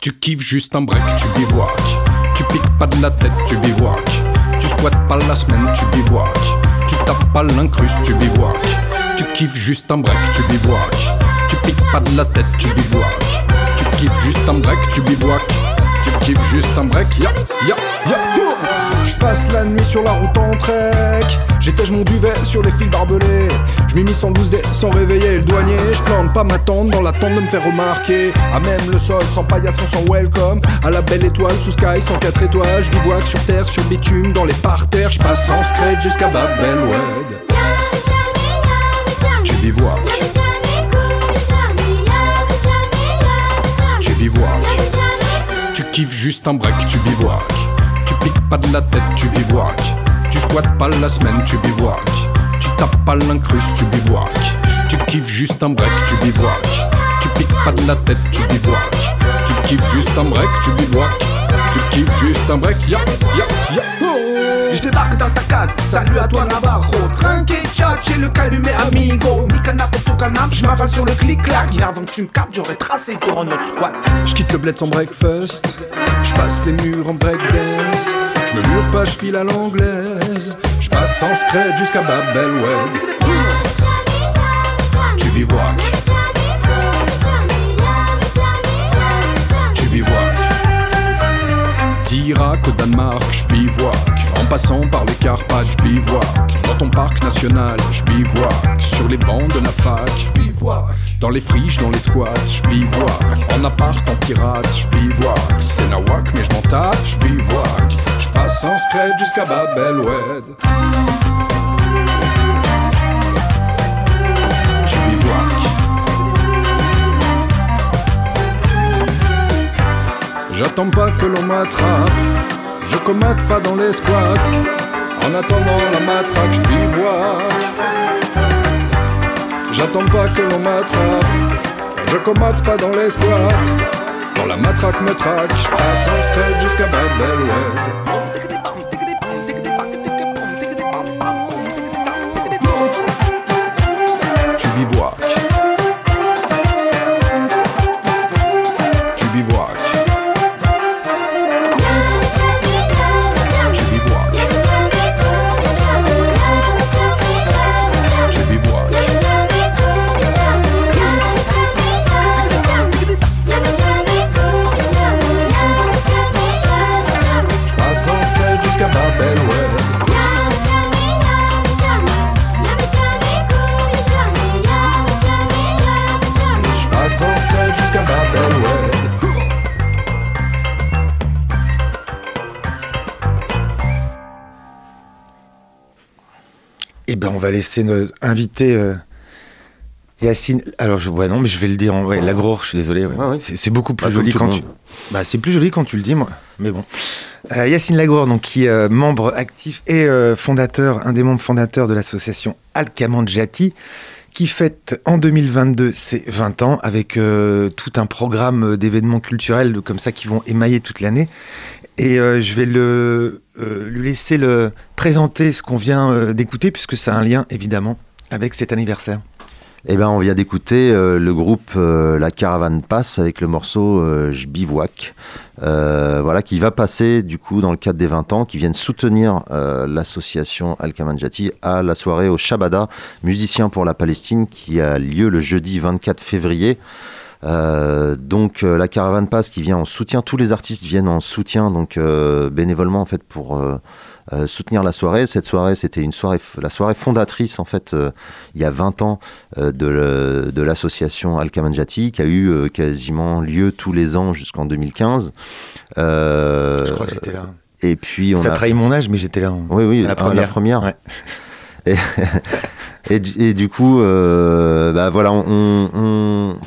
Tu kiffes juste un break, tu bivouacs. Tu piques pas de la tête, tu bivouacs. Tu squattes pas la semaine, tu bivouacs. Tu tapes pas l'incruste, tu bivouacs. Tu kiffes juste un break, tu bivouacs. Tu piques pas de la tête, tu bivouacs. Tu kiffes juste un break, tu bivouacs. Tu kiffes juste un break, ya, ya, ya. Je passe la nuit sur la route en trek. J'étège mon duvet sur les fils barbelés. Je mis 112 dés sans réveiller le douanier. Je plante pas ma tente dans l'attente de me faire remarquer. À même le sol sans paillasson sans welcome. À la belle étoile sous sky sans 4 étoiles. Je bivouac sur terre sur bitume dans les parterres. Je passe sans scred jusqu'à Babel Wed Yummy chummy, yummy chummy, Tu chummy, tu chummy. Tu kiffes juste un break, tu bivouacs. Tu piques pas de la tête, tu bivouacs. Tu squattes pas la semaine, tu bivouacs. Tu tapes pas l'incruste, tu bivouacs. Tu kiffes juste un break, tu bivouacs. Tu piques pas de la tête, tu bivouacs. Tu kiffes juste un break, tu bivouacs. Tu kiffes juste un break, ya, ya, ya. Je débarque dans ta case, salut à toi Navarro. Trinqué chat, j'ai le calumet amigo. Mi canap est au canap, je m'avale sur le clic-clac. Et avant que tu me captes, j'aurais tracé pour notre squat. Je quitte le bled sans breakfast. Je passe les murs en breakdance. Je me mure pas, je file à l'anglaise. Je passe sans scred jusqu'à Babel Wed Tu bivouacs, tu bivouacs. D'Irak au Danemark, je bivouac. En passant par les Carpates, bivouac. Dans ton parc national, je bivouac. Sur les bancs de la fac, je bivouac. Dans les friches, dans les squats, je bivouac. En appart, en pirate, je bivouac. C'est nawak, mais je m'en tape, je bivouac. Je passe sans scred jusqu'à Babel Wed. J'attends pas que l'on m'attrape Je commate pas dans les squats. En attendant la matraque, je bivouac J'attends pas que l'on m'attrape Je commate pas dans les squats. Quand la matraque me traque, je passe en scred jusqu'à Babel. On va laisser notre invité euh, Yacine. Alors, je, ouais, non, mais je vais le dire. en- Ouais, Lagrour, je suis désolé. ouais. Ouais, ouais. C'est, beaucoup plus joli quand tu. Bah, c'est plus joli quand tu le dis, moi. Mais bon. Euh, Yacine Lagrour, donc, qui est euh, membre actif et fondateur, un des membres fondateurs de l'association Alcamandjati, qui fête en 2022 ses 20 ans avec tout un programme d'événements culturels comme ça qui vont émailler toute l'année. Et je vais le, euh, lui laisser le présenter ce qu'on vient euh, d'écouter, puisque ça a un lien évidemment avec cet anniversaire. Eh ben, on vient d'écouter euh, le groupe La Caravane Passe avec le morceau Je bivouac. Voilà, qui va passer du coup dans le cadre des 20 ans, qui viennent soutenir l'association Al Kamanjati à la soirée au Shabada, musicien pour la Palestine, qui a lieu le jeudi 24 février. Euh, donc euh, la caravane passe qui vient en soutien, tous les artistes viennent en soutien, donc euh, bénévolement en fait pour euh, soutenir la soirée. Cette soirée, c'était une soirée, la soirée fondatrice en fait euh, il y a 20 ans euh, de, de l'association Al Kamanjati qui a eu quasiment lieu tous les ans jusqu'en 2015. Euh, Je crois que j'étais là. Et puis on Ça a trahit mon âge, mais j'étais là. en- oui, oui, la première. première. Ouais. Et, du- coup, euh, bah voilà,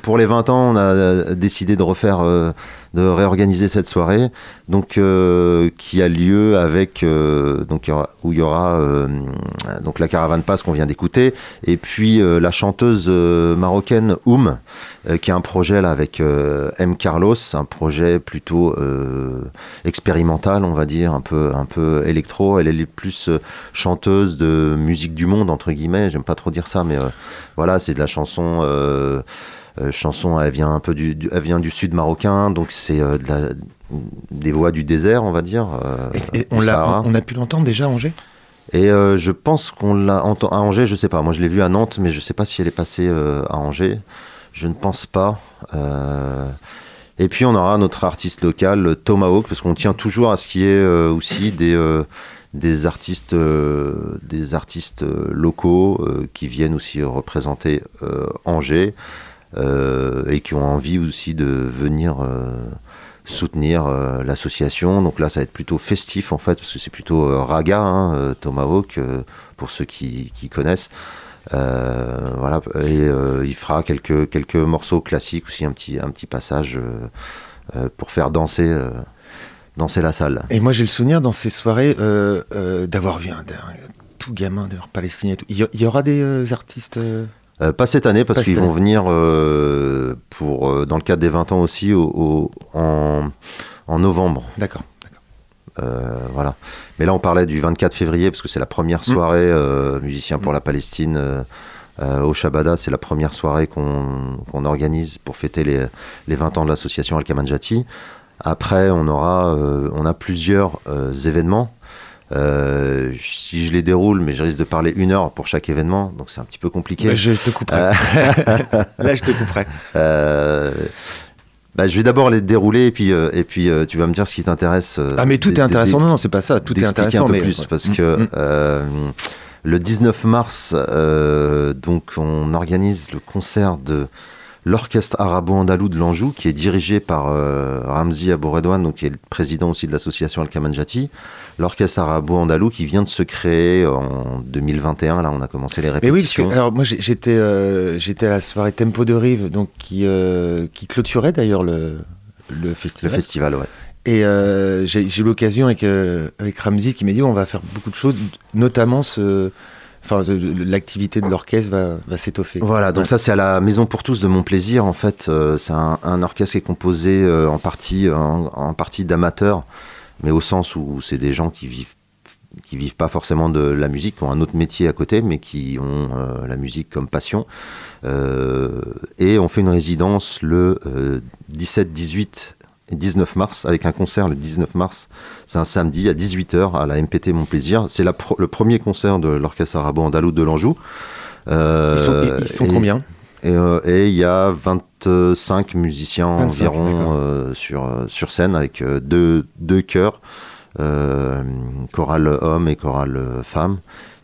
pour les 20 ans, on a décidé de refaire, euh, de réorganiser cette soirée, donc euh, qui a lieu avec, euh, donc où il y aura euh, donc la caravane passe qu'on vient d'écouter, et puis la chanteuse marocaine Oum, qui a un projet là avec M Carlos, un projet plutôt expérimental, on va dire, un peu un peu électro. Elle est plus chanteuse de musique du monde entre guillemets. J'aime pas trop dire ça, mais voilà, c'est de la chanson. Euh, chanson, elle vient un peu du, du- elle vient du sud marocain, donc c'est euh, de la- des voix du désert, on va dire. euh, Et- et du on, l'a, on a pu l'entendre déjà à Angers? Et euh, je pense qu'on l'a entendu à Angers, je sais pas. Moi, je l'ai vue à Nantes, mais je sais pas si elle est passée euh, à Angers. Je ne pense pas. Euh, Et puis, on aura notre artiste local, Tomahawk, parce qu'on tient toujours à ce qui est aussi des, des artistes, des artistes locaux qui viennent aussi représenter Angers et qui ont envie aussi de venir euh, soutenir euh, l'association. Donc là, ça va être plutôt festif en fait, parce que c'est plutôt euh, raga, hein, euh, Tomahawk, euh, pour ceux qui, connaissent. Euh, voilà, et euh, il fera quelques, quelques morceaux classiques aussi, un petit, un petit passage euh, euh, pour faire danser, euh, danser la salle. Et moi, j'ai le souvenir dans ces soirées euh, euh, d'avoir vu un, tout gamin d'ailleurs palestinien. Il y, aura des euh, artistes. Euh, Euh, pas cette année, parce qu'ils vont venir pour, euh, dans le cadre des 20 ans aussi au, au- en, en novembre. D'accord. Euh, voilà. Mais là, on parlait du 24 février parce que c'est la première Mm. soirée euh, musicien pour la Palestine euh, euh, au Shabada. C'est la première soirée qu'on organise pour fêter les, les 20 ans de l'association Al Kamanjati. Après, on aura, euh, on a plusieurs euh, événements. Euh, si je les déroule, mais je risque de parler une heure pour chaque événement, donc c'est un petit peu compliqué. Bah, je te couperai. Euh, Là, je te couperai. euh, bah, je vais d'abord les dérouler et puis, euh, et puis euh, tu vas me dire ce qui t'intéresse. euh, Ah, mais tout est intéressant. Non, non, c'est pas ça. Tout est intéressant. un peu mais plus parce Mm, que mm. le 19 mars, donc on organise le concert de l'orchestre arabo-andalou de l'Anjou qui est dirigé par Ramzi Abouredouane, donc qui est le président aussi de l'association Al Kamanjati. L'orchestre arabo-andalou qui vient de se créer en 2021. Là, on a commencé les Mais oui, parce répétitions. que, alors moi j'étais euh, j'étais à la soirée Tempo de Rive, donc qui euh, qui clôturait d'ailleurs le le le festival. festival, ouais. Et euh, j'ai eu l'occasion avec, avec Ramzi qui m'a dit on va faire beaucoup de choses, notamment ce enfin, l'activité de l'orchestre va, va s'étoffer. Voilà, donc Ouais. ça c'est à la Maison pour tous de mon plaisir. En fait, euh, c'est un, un orchestre qui est composé euh, en partie, en, en partie d'amateurs, mais au sens où c'est des gens qui vivent qui vivent pas forcément de la musique, qui ont un autre métier à côté, mais qui ont euh, la musique comme passion. Euh, et on fait une résidence le euh, 17, 18 et 19 mars, avec un concert le 19 mars. C'est un samedi à 18h à la MPT Mon Plaisir. C'est le premier concert de l'orchestre arabo-andalou de l'Anjou. Euh, Ils sont, ils- ils sont et- combien? Et euh, et il y a 25 musiciens 25, d'accord. environ euh, sur, euh, sur scène avec deux, deux chœurs, euh, chorale homme et chorale femme,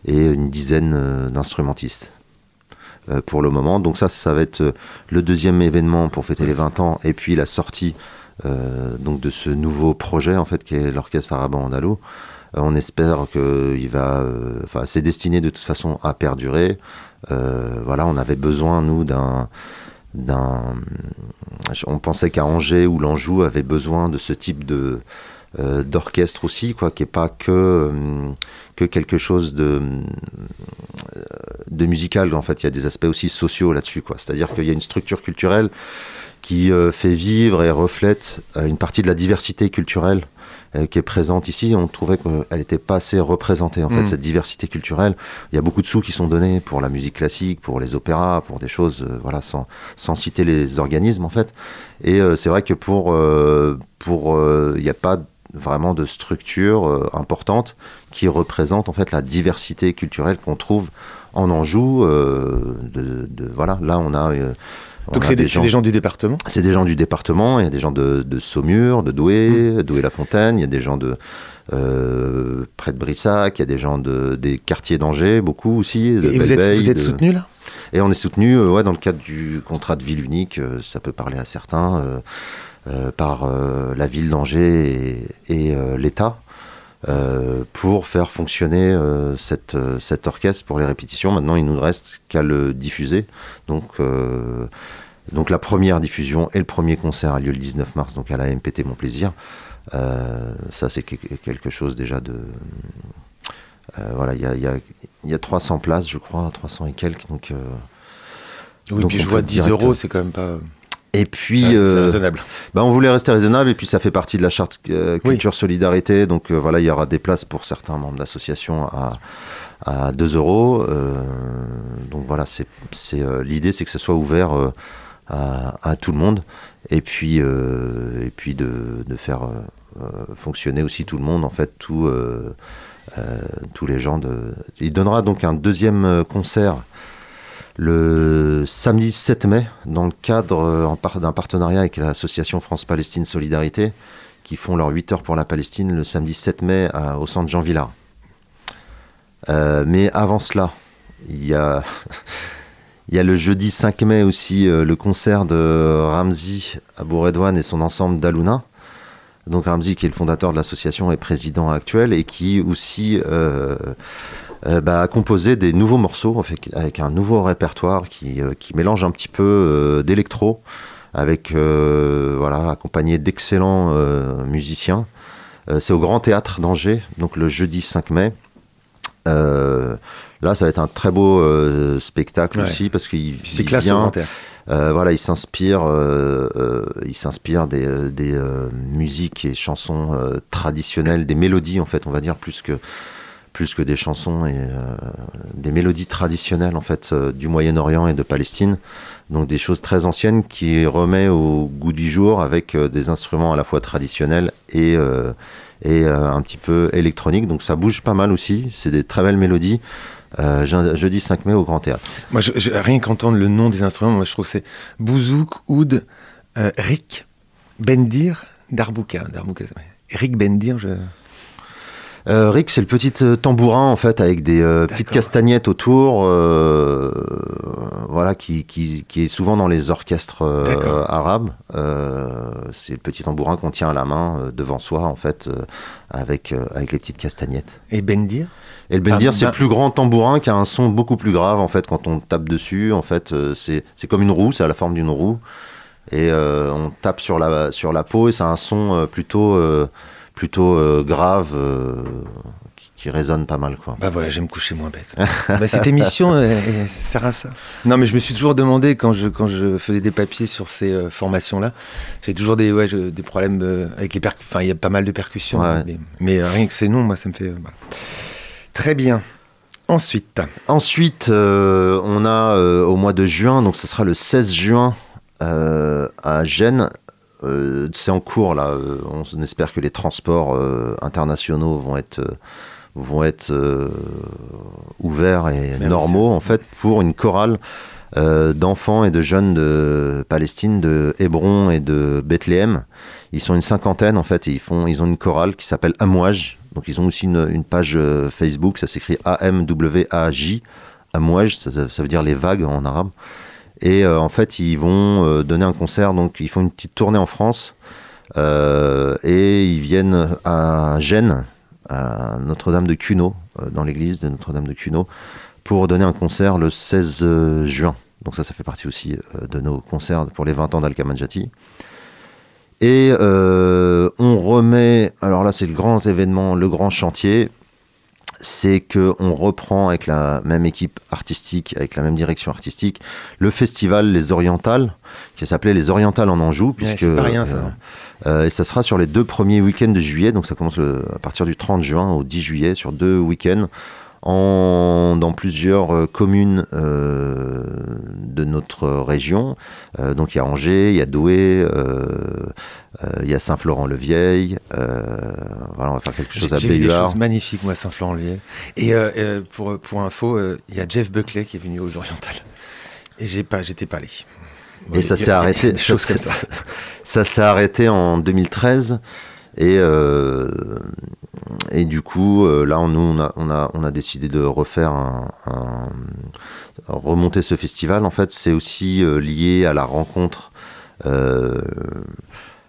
et une dizaine d'instrumentistes pour le moment. Donc ça, ça va être le deuxième événement pour fêter les 20 ans, et puis la sortie donc de ce nouveau projet en fait qui est l'orchestre arabo-andalou. Euh, on espère que il va, enfin, c'est destiné de toute façon à perdurer. Euh, voilà, on avait besoin nous d'un, on pensait qu'à Angers ou l'Anjou avait besoin de ce type de euh, d'orchestre aussi, quoi, qui est pas que euh, que quelque chose de musical. En fait, il y a des aspects aussi sociaux là-dessus, quoi. C'est-à-dire qu'il y a une structure culturelle qui fait vivre et reflète une partie de la diversité culturelle qui est présente ici. On trouvait qu'elle n'était pas assez représentée, en fait, Mm. cette diversité culturelle. Il y a beaucoup de sous qui sont donnés pour la musique classique, pour les opéras, pour des choses, euh, voilà, sans, sans citer les organismes, en fait. Et euh, c'est vrai que pour, euh, pour, euh, il n'y a pas vraiment de structure euh, importante qui représente en fait la diversité culturelle qu'on trouve en Anjou. euh, de, de- voilà, là on a. euh, Donc c'est des, gens du département? C'est des gens du département, il y a des gens de, de Saumur, de Douai, Douai-la-Fontaine, il y a des gens de euh, près de Brissac, il y a des gens de, des quartiers d'Angers, beaucoup aussi. de Et vous êtes, vous êtes de- soutenu là? Et on est soutenu euh, ouais, dans le cadre du contrat de ville unique, euh, ça peut parler à certains, euh, par euh, la ville d'Angers et, et, euh, l'État. Euh, pour faire fonctionner euh, cette, euh, cet orchestre pour les répétitions. Maintenant, il nous reste qu'à le diffuser. Donc, donc la première diffusion et le premier concert a lieu le 19 mars, donc à la MPT Mon Plaisir. Euh, ça, c'est que- quelque chose déjà de... euh, voilà, il y a, y, a, y a 300 places, je crois, 300 et quelques. Donc, euh, Oui, Donc puis je vois peut 10 direct- euros, c'est quand même pas. Et puis, euh, raisonnable. bah, on voulait rester raisonnable et puis ça fait partie de la charte euh, Oui. culture solidarité. Donc euh, voilà, il y aura des places pour certains membres d'association à, à 2 euros. Donc voilà, c'est l'idée, c'est que ce soit ouvert à, à tout le monde et puis et puis de, de faire fonctionner aussi tout le monde en fait, tout, tous les gens de. Il donnera donc un deuxième concert le samedi 7 mai, dans le cadre euh, d'un partenariat avec l'association France-Palestine Solidarité, qui font leurs 8 heures pour la Palestine le samedi 7 mai au centre Jean Villard. Euh, mais avant cela, il y a, le jeudi 5 mai aussi euh, le concert de Ramzi Abouredouane et son ensemble d'Aluna. Donc Ramzi qui est le fondateur de l'association et président actuel et qui aussi euh, bah, a composé des nouveaux morceaux en fait, avec un nouveau répertoire qui, euh, qui mélange un petit peu euh, d'électro avec voilà accompagné d'excellents musiciens. C'est au Grand Théâtre d'Angers, donc le jeudi 5 mai. Là, ça va être un très beau spectacle Ouais. aussi parce qu'il c'est classe vient- euh, voilà, il s'inspire, euh, euh, il s'inspire des, des musiques et chansons traditionnelles, des mélodies en fait, on va dire plus que plus que des chansons et euh, des mélodies traditionnelles en fait euh, du Moyen-Orient et de Palestine. Donc des choses très anciennes qui remet au goût du jour avec euh, des instruments à la fois traditionnels et et un petit peu électroniques. Donc ça bouge pas mal aussi. C'est des très belles mélodies. Je- jeudi 5 mai au Grand Théâtre. Moi, rien qu'entendre le nom des instruments, moi je trouve que c'est Bouzouk, Oud, Rick, Bendir, Darbouka. Darbouka. Rick Bendir, je... Euh, Rick, c'est le petit euh, tambourin en fait avec des euh, petites castagnettes autour, euh, voilà, qui, qui, qui est souvent dans les orchestres arabes. C'est le petit tambourin qu'on tient à la main devant soi en fait, avec avec les petites castagnettes. Et Bendir? Et le bendir, Ah, c'est bah- le plus grand tambourin qui a un son beaucoup plus grave en fait quand on tape dessus. En fait, c'est c'est comme une roue, c'est à la forme d'une roue et on tape sur la sur la peau et ça a un son plutôt plutôt euh, grave euh, qui, qui résonne pas mal. Quoi. Bah voilà, je vais me coucher moins bête. bah, cette émission, elle, elle sert à ça. Non, mais je me suis toujours demandé quand je, quand je faisais des papiers sur ces euh, formations-là, j'ai toujours des, ouais, je- des problèmes euh, avec les percussions. Enfin, il y a pas mal de percussions. Ouais. des- mais euh, rien que ces noms, moi, ça me fait. euh, voilà. Très bien. Ensuite, Ensuite, euh, on a euh, au mois de juin, donc ce sera le 16 juin euh, à Gênes. Euh, c'est en cours là. euh, on espère que les transports euh, internationaux vont être vont être ouverts et normaux en fait pour une chorale d'enfants et de jeunes de Palestine, de Hébron et de Bethléem. Ils sont une cinquantaine en fait et ils font ils ont une chorale qui s'appelle Amouage. Donc ils ont aussi une, une page Facebook, ça s'écrit A-M-W-A-J. Amouage, ça, ça veut dire les vagues en arabe. Et euh, en fait, ils vont euh, donner un concert, donc ils font une petite tournée en France. euh, et ils viennent à Gênes, à Notre-Dame de Cuno, dans l'église de Notre-Dame de Cuno, pour donner un concert le 16 euh, juin. Donc ça, ça fait partie aussi de nos concerts pour les 20 ans d'Al-Kamanjati. Et on remet, alors là c'est le grand événement, le grand chantier, c'est que on reprend avec la même équipe artistique, avec la même direction artistique, le festival Les Orientales, qui s'appelait Les Orientales en Anjou, puisque c'est pas rien, ça. euh, euh, et ça sera sur les deux premiers week-ends de juillet, donc ça commence le- à partir du 30 juin au 10 juillet, sur deux week-ends, en, dans plusieurs euh, communes euh, de notre région. Euh, donc il y a Angers, il y a Douai, il y a Saint-Florent-le-Vieil. voilà, on va faire quelque chose j'ai à j'ai vu des choses magnifiques, moi, à Saint-Florent-le-Vieux. Et pour, pour info, il y a Jeff Buckley qui est venu aux Orientales. Et j'ai pas, j'étais pas allé. Et ça s'est arrêté. Ça s'est arrêté en 2013. Et, euh, et du coup, euh, là, nous, on a, on, a, décidé de refaire un, remonter ce festival. En fait, c'est aussi euh, lié à la rencontre,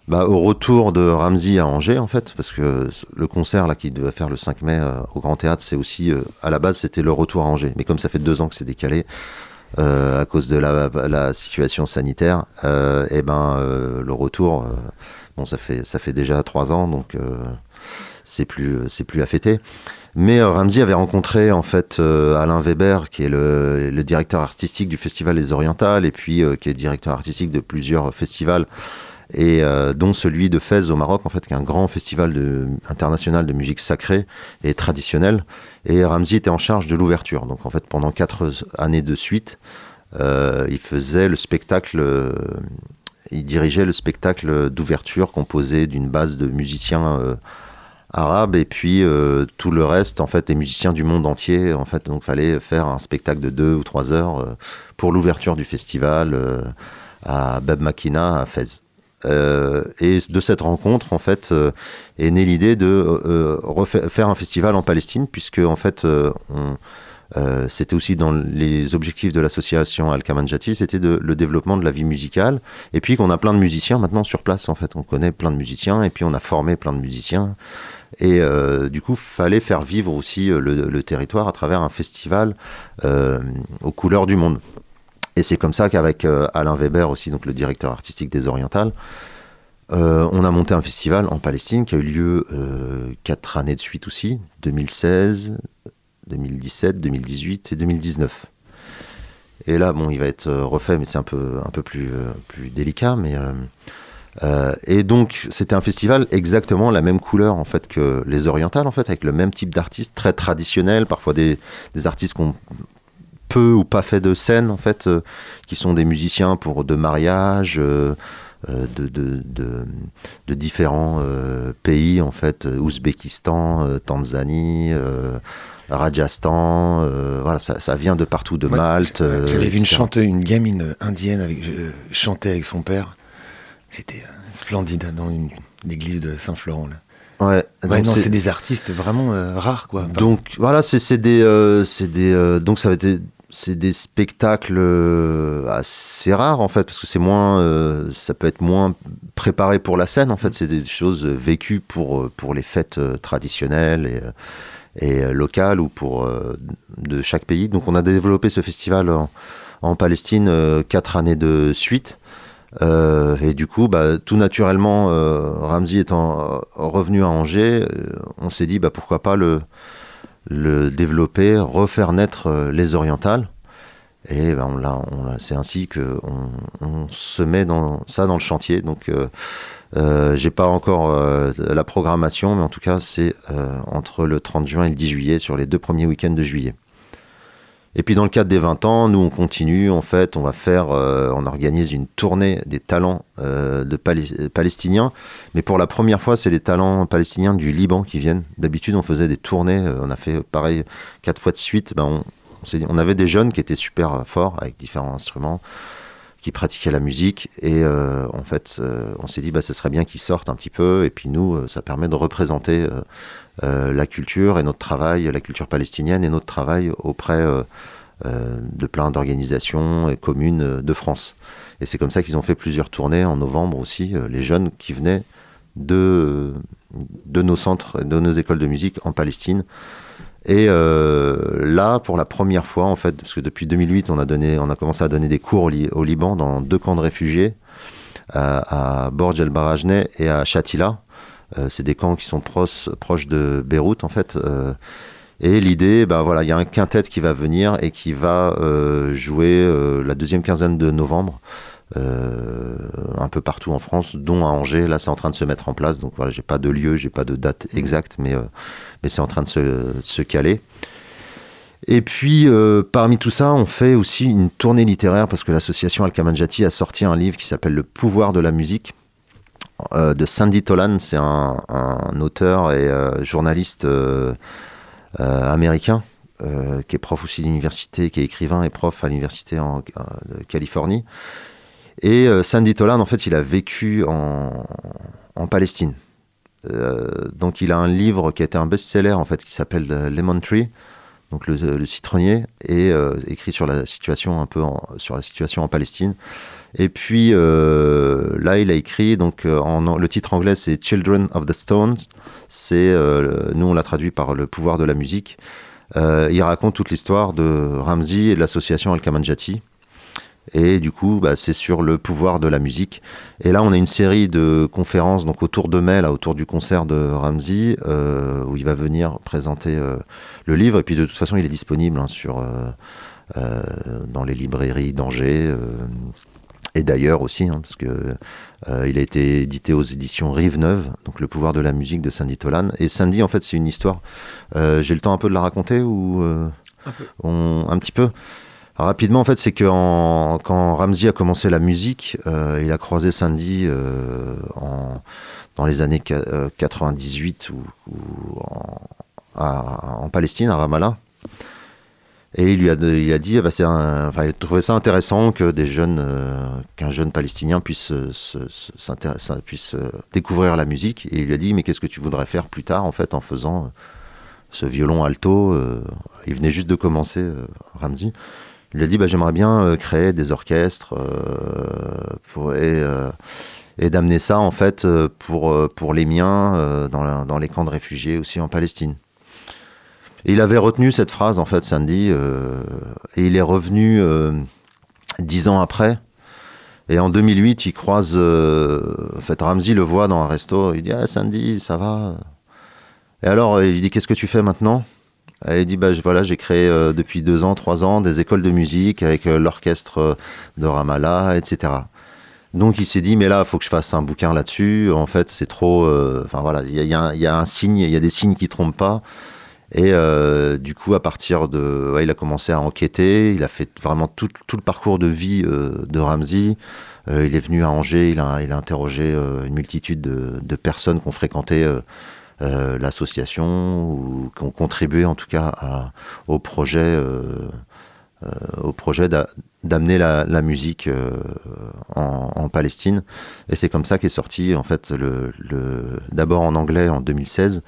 bah, au retour de Ramsey à Angers, en fait, parce que le concert là qui devait faire le 5 mai au Grand Théâtre, c'est aussi, à la base, c'était le retour à Angers. Mais comme ça fait deux ans que c'est décalé, à cause de la, la situation sanitaire, et ben euh, le retour, bon ça fait ça fait déjà trois ans, donc euh, c'est plus c'est plus à fêter. Mais euh, Ramsey avait rencontré en fait euh, Alain Weber, qui est le, directeur artistique du Festival Les Orientales, et puis euh, qui est directeur artistique de plusieurs festivals, et euh, dont celui de Fès au Maroc, en fait, qui est un grand festival international de musique sacrée et traditionnelle. Et Ramsey était en charge de l'ouverture. Donc en fait, pendant quatre années de suite, euh, il faisait le spectacle, euh, il dirigeait le spectacle d'ouverture composé d'une base de musiciens euh, arabes et puis euh, tout le reste, en fait, des musiciens du monde entier. En fait, donc fallait faire un spectacle de deux ou trois heures euh, pour l'ouverture du festival à Bab Makina à Fès. Et de cette rencontre, en fait, est née l'idée de refaire faire un festival en Palestine, puisque en fait, on, euh, c'était aussi dans les objectifs de l'association Al-Kamanjati, c'était le développement de la vie musicale, et puis qu'on a plein de musiciens maintenant sur place, en fait, on connaît plein de musiciens, et puis on a formé plein de musiciens, et euh, du coup, fallait faire vivre aussi euh, le, territoire à travers un festival aux couleurs du monde. Et c'est comme ça qu'avec Alain Weber aussi, donc le directeur artistique des Orientales, on a monté un festival en Palestine qui a eu lieu quatre années de suite aussi, 2016, 2017, 2018 et 2019. Et là, bon, il va être euh, refait, mais c'est un peu, un peu plus, euh, plus délicat. Mais, euh, et donc, c'était un festival exactement la même couleur en fait que les Orientales, en fait, avec le même type d'artistes, très traditionnels, parfois des, des artistes qu'on peu ou pas fait de scène en fait, qui sont des musiciens pour de mariage, de, de, de, différents pays en fait, Ouzbékistan, Tanzanie, Rajasthan, euh, voilà, ça, ça vient de partout, de Malte. euh, J'avais vu une chanteuse, une gamine indienne avec, euh, chanter avec son père. C'était splendide hein, dans une, l'église de Saint-Florent. Ouais, Ouais, non, c'est- des artistes vraiment rares, quoi. Donc voilà, c'est des, c'est des, donc ça va être, c'est des spectacles assez rares en fait, parce que c'est moins, euh, ça peut être moins préparé pour la scène en fait. C'est des choses vécues pour pour les fêtes traditionnelles et, et euh, locales ou pour euh, de chaque pays. Donc on a développé ce festival en, Palestine euh, quatre années de suite. Et du coup, bah, tout naturellement, euh, Ramsey étant revenu à Angers, on s'est dit bah, pourquoi pas le, développer, refaire naître les orientales. Et ben, on l'a, c'est ainsi que on, se met dans ça dans le chantier. Donc, euh, euh, j'ai pas encore euh, la programmation, mais en tout cas, c'est euh, entre le 30 juin et le 10 juillet, sur les deux premiers week-ends de juillet. Et puis dans le cadre des 20 ans, nous on continue, en fait, on va faire, euh, on organise une tournée des talents de palestiniens, mais pour la première fois, c'est les talents palestiniens du Liban qui viennent. D'habitude, on faisait des tournées, on a fait pareil quatre fois de suite. Ben, on, on avait des jeunes qui étaient super euh, forts avec différents instruments, qui pratiquaient la musique, et euh, en fait, euh, on s'est dit, bah, ce serait bien qu'ils sortent un petit peu, et puis nous, ça permet de représenter la culture et notre travail, la culture palestinienne et notre travail auprès de plein d'organisations et communes de France. Et c'est comme ça qu'ils ont fait plusieurs tournées en novembre aussi, les jeunes qui venaient de, de nos centres, de nos écoles de musique en Palestine. Et euh, là, pour la première fois, en fait, parce que depuis 2008, on a, donné, on a commencé à donner des cours au, au Liban dans deux camps de réfugiés, à, à Borj el Barajneh et à Shatila. Euh, c'est des camps qui sont proches, de Beyrouth, en fait. euh, et l'idée, ben voilà, il y a un quintet qui va venir et qui va euh, jouer la deuxième quinzaine de novembre, un peu partout en France, dont à Angers. Là, c'est en train de se mettre en place. Donc voilà, j'ai pas de lieu, j'ai pas de date exacte, mais, euh, mais c'est en train de se, caler. Et puis, euh, parmi tout ça, on fait aussi une tournée littéraire parce que l'association Al-Kamanjati a sorti un livre qui s'appelle Le pouvoir de la musique euh, de Sandy Tolan. C'est un, auteur et euh, journaliste euh, euh, américain euh, qui est prof aussi d'université, qui est écrivain et prof à l'université en euh, de Californie. Et euh, Sandy Tolan, en fait, il a vécu en, Palestine. Euh, donc, il a un livre qui a été un best-seller, en fait, qui s'appelle euh, Lemon Tree, donc le, le citronnier, et euh, écrit sur la situation un peu en, sur la situation en Palestine. Et puis euh, là, il a écrit donc euh, le titre anglais c'est Children of the Stones. C'est euh, nous on l'a traduit par le pouvoir de la musique. Euh, il raconte toute l'histoire de Ramzi et de l'association Al Kamanjati. Et du coup, bah, c'est sur le pouvoir de la musique. Et là, on a une série de conférences donc autour de mai, là, autour du concert de Ramzi, euh, où il va venir présenter euh, le livre. Et puis de toute façon, il est disponible hein, sur, euh, dans les librairies d'Angers. et d'ailleurs aussi, hein, parce que il a été édité aux éditions Rive Neuve, donc le pouvoir de la musique de Sandy Tolan. Et Sandy, en fait, c'est une histoire. J'ai le temps un peu de la raconter ou Un peu. on- un petit peu? Rapidement, en fait, c'est que quand Ramsey a commencé la musique, euh, il a croisé Sandy euh, en, dans les années qua- euh, 98 ou, en, Palestine, à Ramallah. Et il lui a, il a dit, bah, c'est un- il trouvait ça intéressant que des jeunes, qu'un jeune palestinien puisse, puisse découvrir la musique. Et il lui a dit, mais qu'est-ce que tu voudrais faire plus tard, en fait, en faisant ce violon alto Il venait juste de commencer, Ramsey. Il a dit, bah, j'aimerais bien euh, créer des orchestres euh, euh, et d'amener ça, en fait, pour, pour les miens dans, dans les camps de réfugiés aussi en Palestine. Il avait retenu cette phrase, en fait, Sandy, et il est revenu dix ans après. Et en 2008, il croise. en fait, Ramsey le voit dans un resto. Il dit Ah, Sandy, ça va Et alors, il dit Qu'est-ce que tu fais maintenant? Il dit bah, Voilà, j'ai créé euh, depuis deux ans, trois ans des écoles de musique avec euh, l'orchestre euh, de Ramallah, etc. Donc il s'est dit, mais là, il faut que je fasse un bouquin là-dessus. En fait, c'est trop. Enfin voilà, il y y y a un signe, il y a des signes qui trompent pas. Et du coup, à partir de. il a commencé à enquêter. Il a fait vraiment tout, tout le parcours de vie de Ramsey. Il est venu à Angers. Il a, il a interrogé une multitude de, de personnes qui ont fréquenté euh, l'association ou qui ont contribué en tout cas au projet. euh, euh, au projet d'a- d'amener la, musique en, Palestine. Et c'est comme ça qu'est sorti, en fait, le, d'abord en anglais en 2016,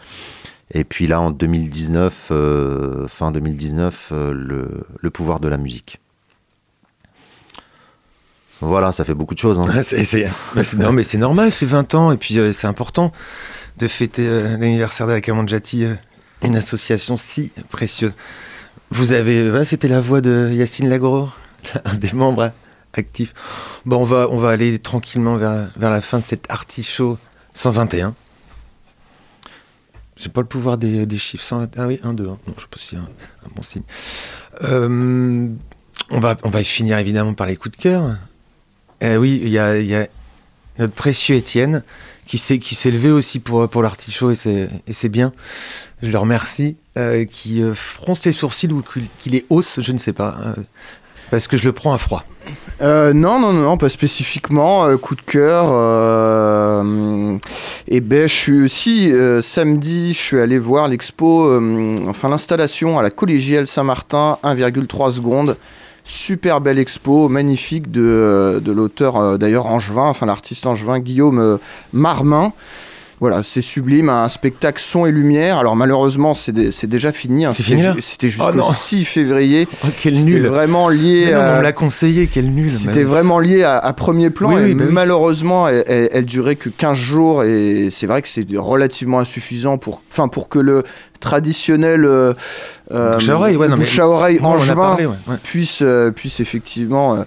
et puis là en 2019, euh, fin 2019, euh, le, pouvoir de la musique. Voilà, ça fait beaucoup de choses. hein. Non, mais c'est normal, c'est 20 ans, et puis c'est important de fêter euh, l'anniversaire de la Kamanjati, euh, une association si précieuse. Vous avez, voilà, c'était la voix de Yacine Lagro, un des membres actifs. Bon, on va, on va aller tranquillement vers, vers la fin de cet artichaut 121. J'ai pas le pouvoir des, chiffres. 100 ah oui, 1, 2. Non, je sais pas si c'est un, bon signe. Euh, on, va, on va finir évidemment par les coups de cœur. Eh oui, il y a, y a notre précieux Étienne qui s'est qui s'est levé aussi pour, pour l'artichaut et c'est et c'est bien. Je le remercie. euh, qui euh, fronce les sourcils ou qu'il les hausse, je ne sais pas. euh, parce que je le prends à froid. Non, non, non, pas spécifiquement. coup de cœur. Et ben, je suis aussi samedi, je suis allé voir l'expo, enfin l'installation à la collégiale Saint-Martin, 1,3 secondes. Super belle expo, magnifique de, euh, de l'auteur euh, d'ailleurs angevin, enfin l'artiste angevin Guillaume euh, Marmin. Voilà, c'est sublime, un spectacle son et lumière. Alors malheureusement, c'est dé- c'est déjà fini. hein. C'était ju- Oh jusqu'au non. 6 février. Oh, quel C'était nul. vraiment lié non, à... on me l'a conseillé, quel nul. C'était vraiment lié à, à premier plan Oui, et oui, bah oui. malheureusement elle, elle, elle durait que 15 jours et c'est vrai que c'est relativement insuffisant pour, enfin, pour que le traditionnel euh, euh, Bouche à oreille, ouais, non, mais- bouche à oreille Non, on en a angevin parlé, ouais, ouais. puisse, euh, puisse effectivement euh,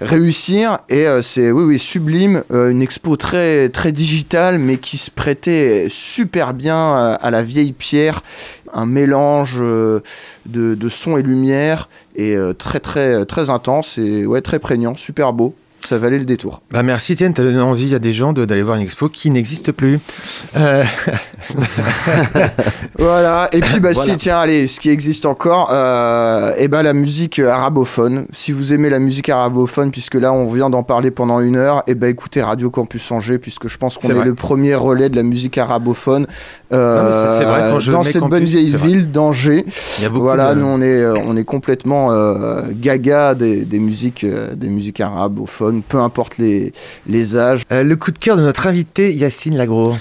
réussir et c'est oui, oui, sublime, une expo très, très digitale mais qui se prêtait super bien à la vieille pierre, un mélange de, de son et lumière et très très très intense et ouais très prégnant, super beau. Ça valait le détour. Bah merci Étienne, t'as donné envie à des gens de- d'aller voir une expo qui n'existe plus. Euh, Voilà. Et puis bah Voilà. si tiens allez, ce qui existe encore, euh, et ben la musique arabophone. Si vous aimez la musique arabophone, puisque là on vient d'en parler pendant une heure, et ben écoutez Radio Campus Angers, puisque je pense qu'on est, vrai. le premier relais de la musique arabophone euh, c'est- vrai, quand je dans cette Campus, bonne vieille ville d'Angers. Il y a beaucoup Voilà, de- nous on est euh, on est complètement euh, gaga des, des musiques euh, des musiques arabophones, peu importe les les âges. euh, le coup de cœur de notre invité Yacine Lagro.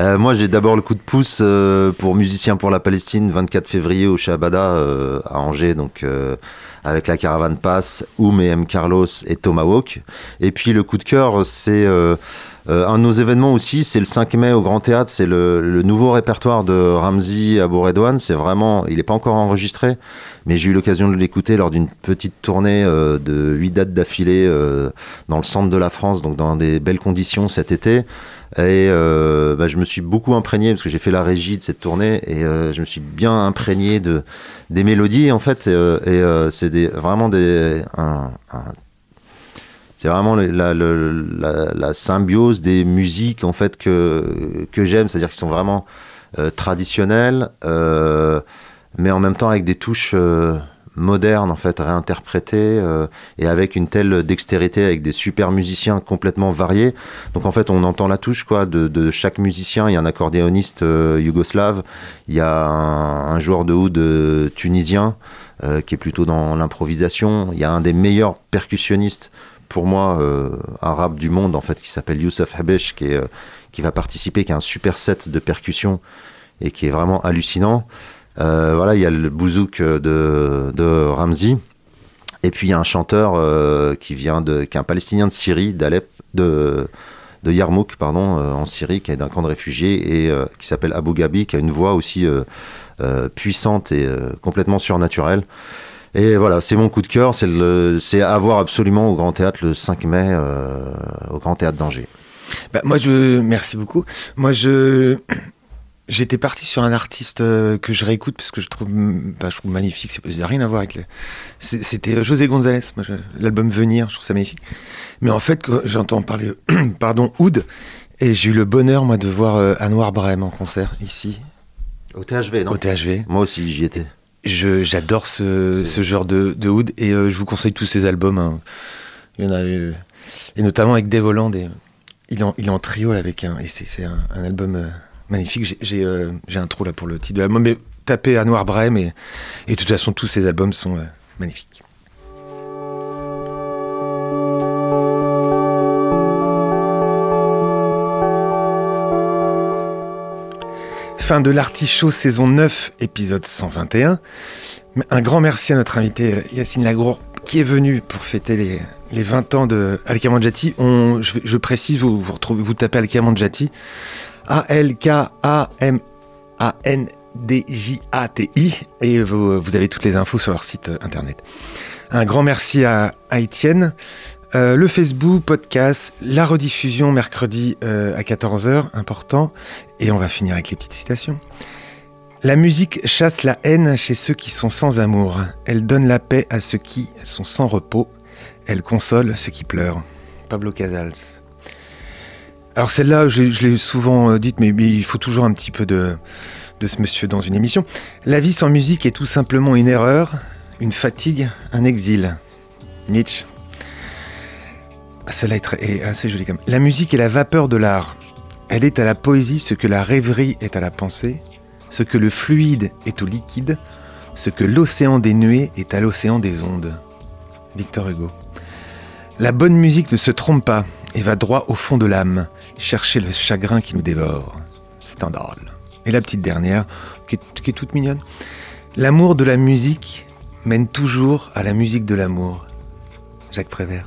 Euh, moi, j'ai d'abord le coup de pouce euh, pour Musiciens pour la Palestine, 24 février au Shabada euh, à Angers, donc euh, avec la caravane Pass, Oum et M. Carlos et Tomahawk. Et puis le coup de cœur, c'est euh, un de nos événements aussi, c'est le 5 mai au Grand Théâtre, c'est le, nouveau répertoire de Ramzi Abouredouane. C'est vraiment, il n'est pas encore enregistré, mais j'ai eu l'occasion de l'écouter lors d'une petite tournée euh, de 8 dates d'affilée euh, dans le centre de la France, donc dans des belles conditions cet été. Et bah, je me suis beaucoup imprégné, parce que j'ai fait la régie de cette tournée, et je me suis bien imprégné de, des mélodies, en fait. et c'est des, vraiment des, un- un- c'est vraiment la, symbiose des musiques, en fait, que, que j'aime. C'est-à-dire qu'ils sont vraiment euh, traditionnels, euh, mais en même temps avec des touches euh, modernes, en fait, réinterprétées, euh, et avec une telle dextérité, avec des super musiciens complètement variés. Donc en fait, on entend la touche quoi de, de chaque musicien. Il y a un accordéoniste yougoslave, il y a un, un joueur de oud tunisien qui est plutôt dans l'improvisation. Il y a un des meilleurs percussionnistes pour moi euh, arabe du monde en fait qui s'appelle Youssef Habesh qui est euh, qui va participer, qui a un super set de percussion et qui est vraiment hallucinant. Euh, voilà, il y a le bouzouk de, de Ramzi. Et puis il y a un chanteur qui vient de, qui est un Palestinien de Syrie, d'Alep, de, de Yarmouk, pardon, en Syrie, qui est d'un camp de réfugiés et qui s'appelle Abu Ghabi, qui a une voix aussi puissante et complètement surnaturelle. Et voilà, c'est mon coup de cœur, c'est le, c'est à voir absolument au Grand Théâtre le 5 mai, euh, au Grand Théâtre d'Angers. Bah, moi, je merci beaucoup. Moi, je j'étais parti sur un artiste euh, que je réécoute parce que je trouve, bah, je trouve magnifique. C'est ça n'a rien à voir avec. le- c'est- C'était José González. L'album Venir, je trouve ça magnifique. Mais en fait, j'entends parler, pardon, Oud, et j'ai eu le bonheur moi de voir euh, Anwar Brahim en concert ici Au THV, non? Au THV. Moi aussi, j'y étais. Je j'adore ce, ce genre de, de Oud et euh, je vous conseille tous ses albums. hein. Il y en a euh, et notamment avec Dave Holland. Et, il, est en, il est en trio là, avec un et c'est c'est un, un album euh, magnifique. J'ai- J'ai euh, j'ai un trou là pour le titre de l'album, mais tapez à Noir Brême et, et de toute façon tous ses albums sont euh, magnifiques. Fin de l'artichaut saison 9, épisode 121. Un grand merci à notre invité Yacine Lagour qui est venu pour fêter les, les 20 ans de Alkamandjati. On, je, précise, vous, vous, retrouvez, vous tapez Alkamandjati. A-L-K-A-M-A-N-D-J-A-T-I. Et vous, avez toutes les infos sur leur site internet. Un grand merci à, à. Euh, le Facebook, podcast, la rediffusion mercredi euh, à 14h, important. Et on va finir avec les petites citations. La musique chasse la haine chez ceux qui sont sans amour. Elle donne la paix à ceux qui sont sans repos. Elle console ceux qui pleurent. Pablo Casals. Alors celle-là, je, l'ai souvent euh, dite, mais, mais il faut toujours un petit peu de, de ce monsieur dans une émission. La vie sans musique est tout simplement une erreur, une fatigue, un exil. Nietzsche. Ah, Cela est, très- est assez joli. La musique est la vapeur de l'art. Elle est à la poésie ce que la rêverie est à la pensée, ce que le fluide est au liquide, ce que l'océan des nuées est à l'océan des ondes. Victor Hugo. La bonne musique ne se trompe pas et va droit au fond de l'âme, chercher le chagrin qui nous dévore. Stendhal. Et la petite dernière, qui est toute mignonne. L'amour de la musique mène toujours à la musique de l'amour. Jacques Prévert.